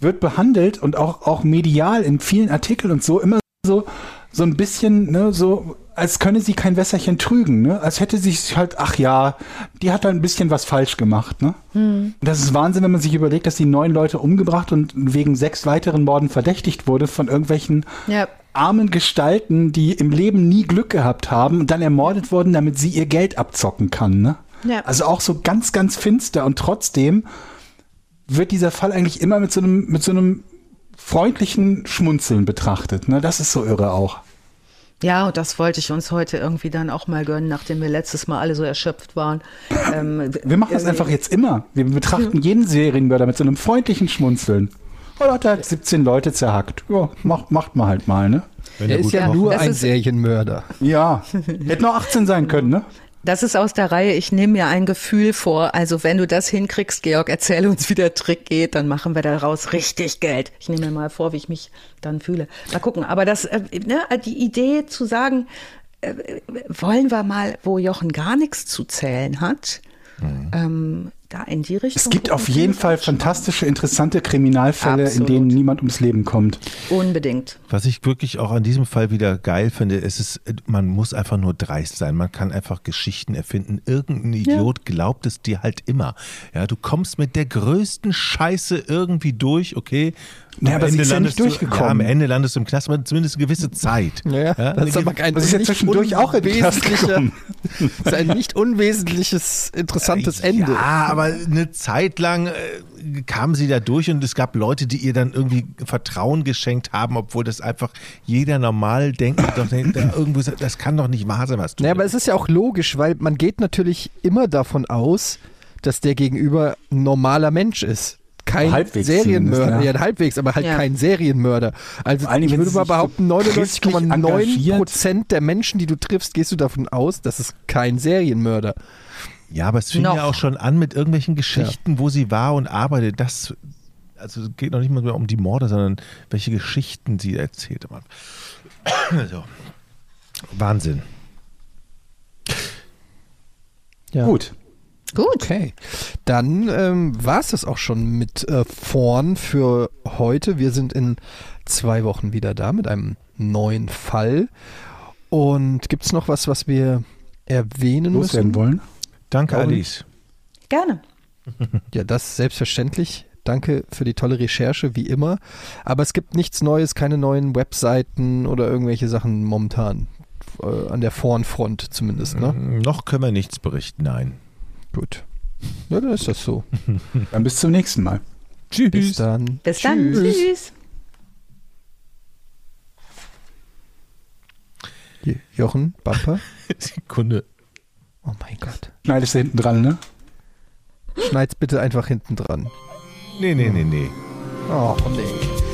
wird behandelt und auch, auch medial in vielen Artikeln und so immer so, so ein bisschen, ne, so, als könne sie kein Wässerchen trügen, ne? Als hätte sie halt, ach ja, die hat da ein bisschen was falsch gemacht, ne? Hm. Das ist Wahnsinn, wenn man sich überlegt, dass sie neun Leute umgebracht und wegen sechs weiteren Morden verdächtigt wurde von irgendwelchen ja armen Gestalten, die im Leben nie Glück gehabt haben und dann ermordet wurden, damit sie ihr Geld abzocken kann. Ne? Ja. Also auch so ganz, ganz finster und trotzdem wird dieser Fall eigentlich immer mit so einem, mit so einem freundlichen Schmunzeln betrachtet. Ne? Das ist so irre auch. Ja, und das wollte ich uns heute irgendwie dann auch mal gönnen, nachdem wir letztes Mal alle so erschöpft waren. Ähm, Wir machen das einfach jetzt immer. Wir betrachten jeden Serienmörder mit so einem freundlichen Schmunzeln. Oh, hat er halt 17 Leute zerhackt. Ja, macht, macht man halt mal, ne? Wenn Er er ist ja kocht. nur Das ein ist- Serienmörder. Ja, hätte noch 18 sein können, ne? Das ist aus der Reihe, ich nehme mir ein Gefühl vor. Also wenn du das hinkriegst, Georg, erzähl uns, wie der Trick geht, dann machen wir daraus richtig Geld. Ich nehme mir mal vor, wie ich mich dann fühle. Mal gucken. Aber das, äh, ne, die Idee zu sagen, äh, wollen wir mal, wo Jochen gar nichts zu zählen hat, ähm, da in die Richtung. Es gibt auf jeden Fall fantastische, interessante Kriminalfälle, Absolut. in denen niemand ums Leben kommt. Unbedingt. Was ich wirklich auch an diesem Fall wieder geil finde, ist es, man muss einfach nur dreist sein. Man kann einfach Geschichten erfinden. Irgendein Idiot glaubt es dir halt immer. Ja, du kommst mit der größten Scheiße irgendwie durch, okay. Ja, aber sie ist ja nicht landest du, durchgekommen. Ja, am Ende landest du im Knast, aber zumindest eine gewisse Zeit. Ja, das ist aber kein Das ist ja nicht zwischendurch auch in Knast gekommen. ist ein nicht unwesentliches, interessantes Ende. Ja, aber eine Zeit lang äh, kamen sie da durch und es gab Leute, die ihr dann irgendwie Vertrauen geschenkt haben, obwohl das einfach jeder normal denkt, doch, da irgendwo, das kann doch nicht wahr sein, was du. Naja, aber es ist ja auch logisch, weil man geht natürlich immer davon aus, dass der Gegenüber ein normaler Mensch ist. Kein Halbwegs Serienmörder, zumindest, ja. halbwegs, aber halt Ja. kein Serienmörder. Also Dingen, ich wenn würde mal behaupten, christlich 99,9 Prozent der Menschen, die du triffst, gehst du davon aus, das ist kein Serienmörder. Ja, aber es fing Noch. ja auch schon an mit irgendwelchen Geschichten, wo sie war und arbeitet. Das also es geht noch nicht mal mehr um die Morde, sondern welche Geschichten sie erzählte. Man. Also, Wahnsinn. Ja. Gut. Gut. Okay, dann ähm, war es das auch schon mit äh, vorn für heute. Wir sind in zwei Wochen wieder da mit einem neuen Fall. Und gibt es noch was, was wir erwähnen Loswerden müssen? wollen. Danke, Warum Alice. Gerne. Ja, das selbstverständlich. Danke für die tolle Recherche, wie immer. Aber es gibt nichts Neues, keine neuen Webseiten oder irgendwelche Sachen momentan. Äh, an der Vornfront zumindest, ne? Noch können wir nichts berichten, nein. Gut. Ja, dann ist das so. Dann bis zum nächsten Mal. Bis Tschüss. dann. Bis dann. Tschüss. Jo- Jochen, Bumper. Sekunde. Oh mein Gott. Schneidest du hinten dran, ne? Schneid's bitte einfach hinten dran. Nee, nee, nee, nee. Oh, nee.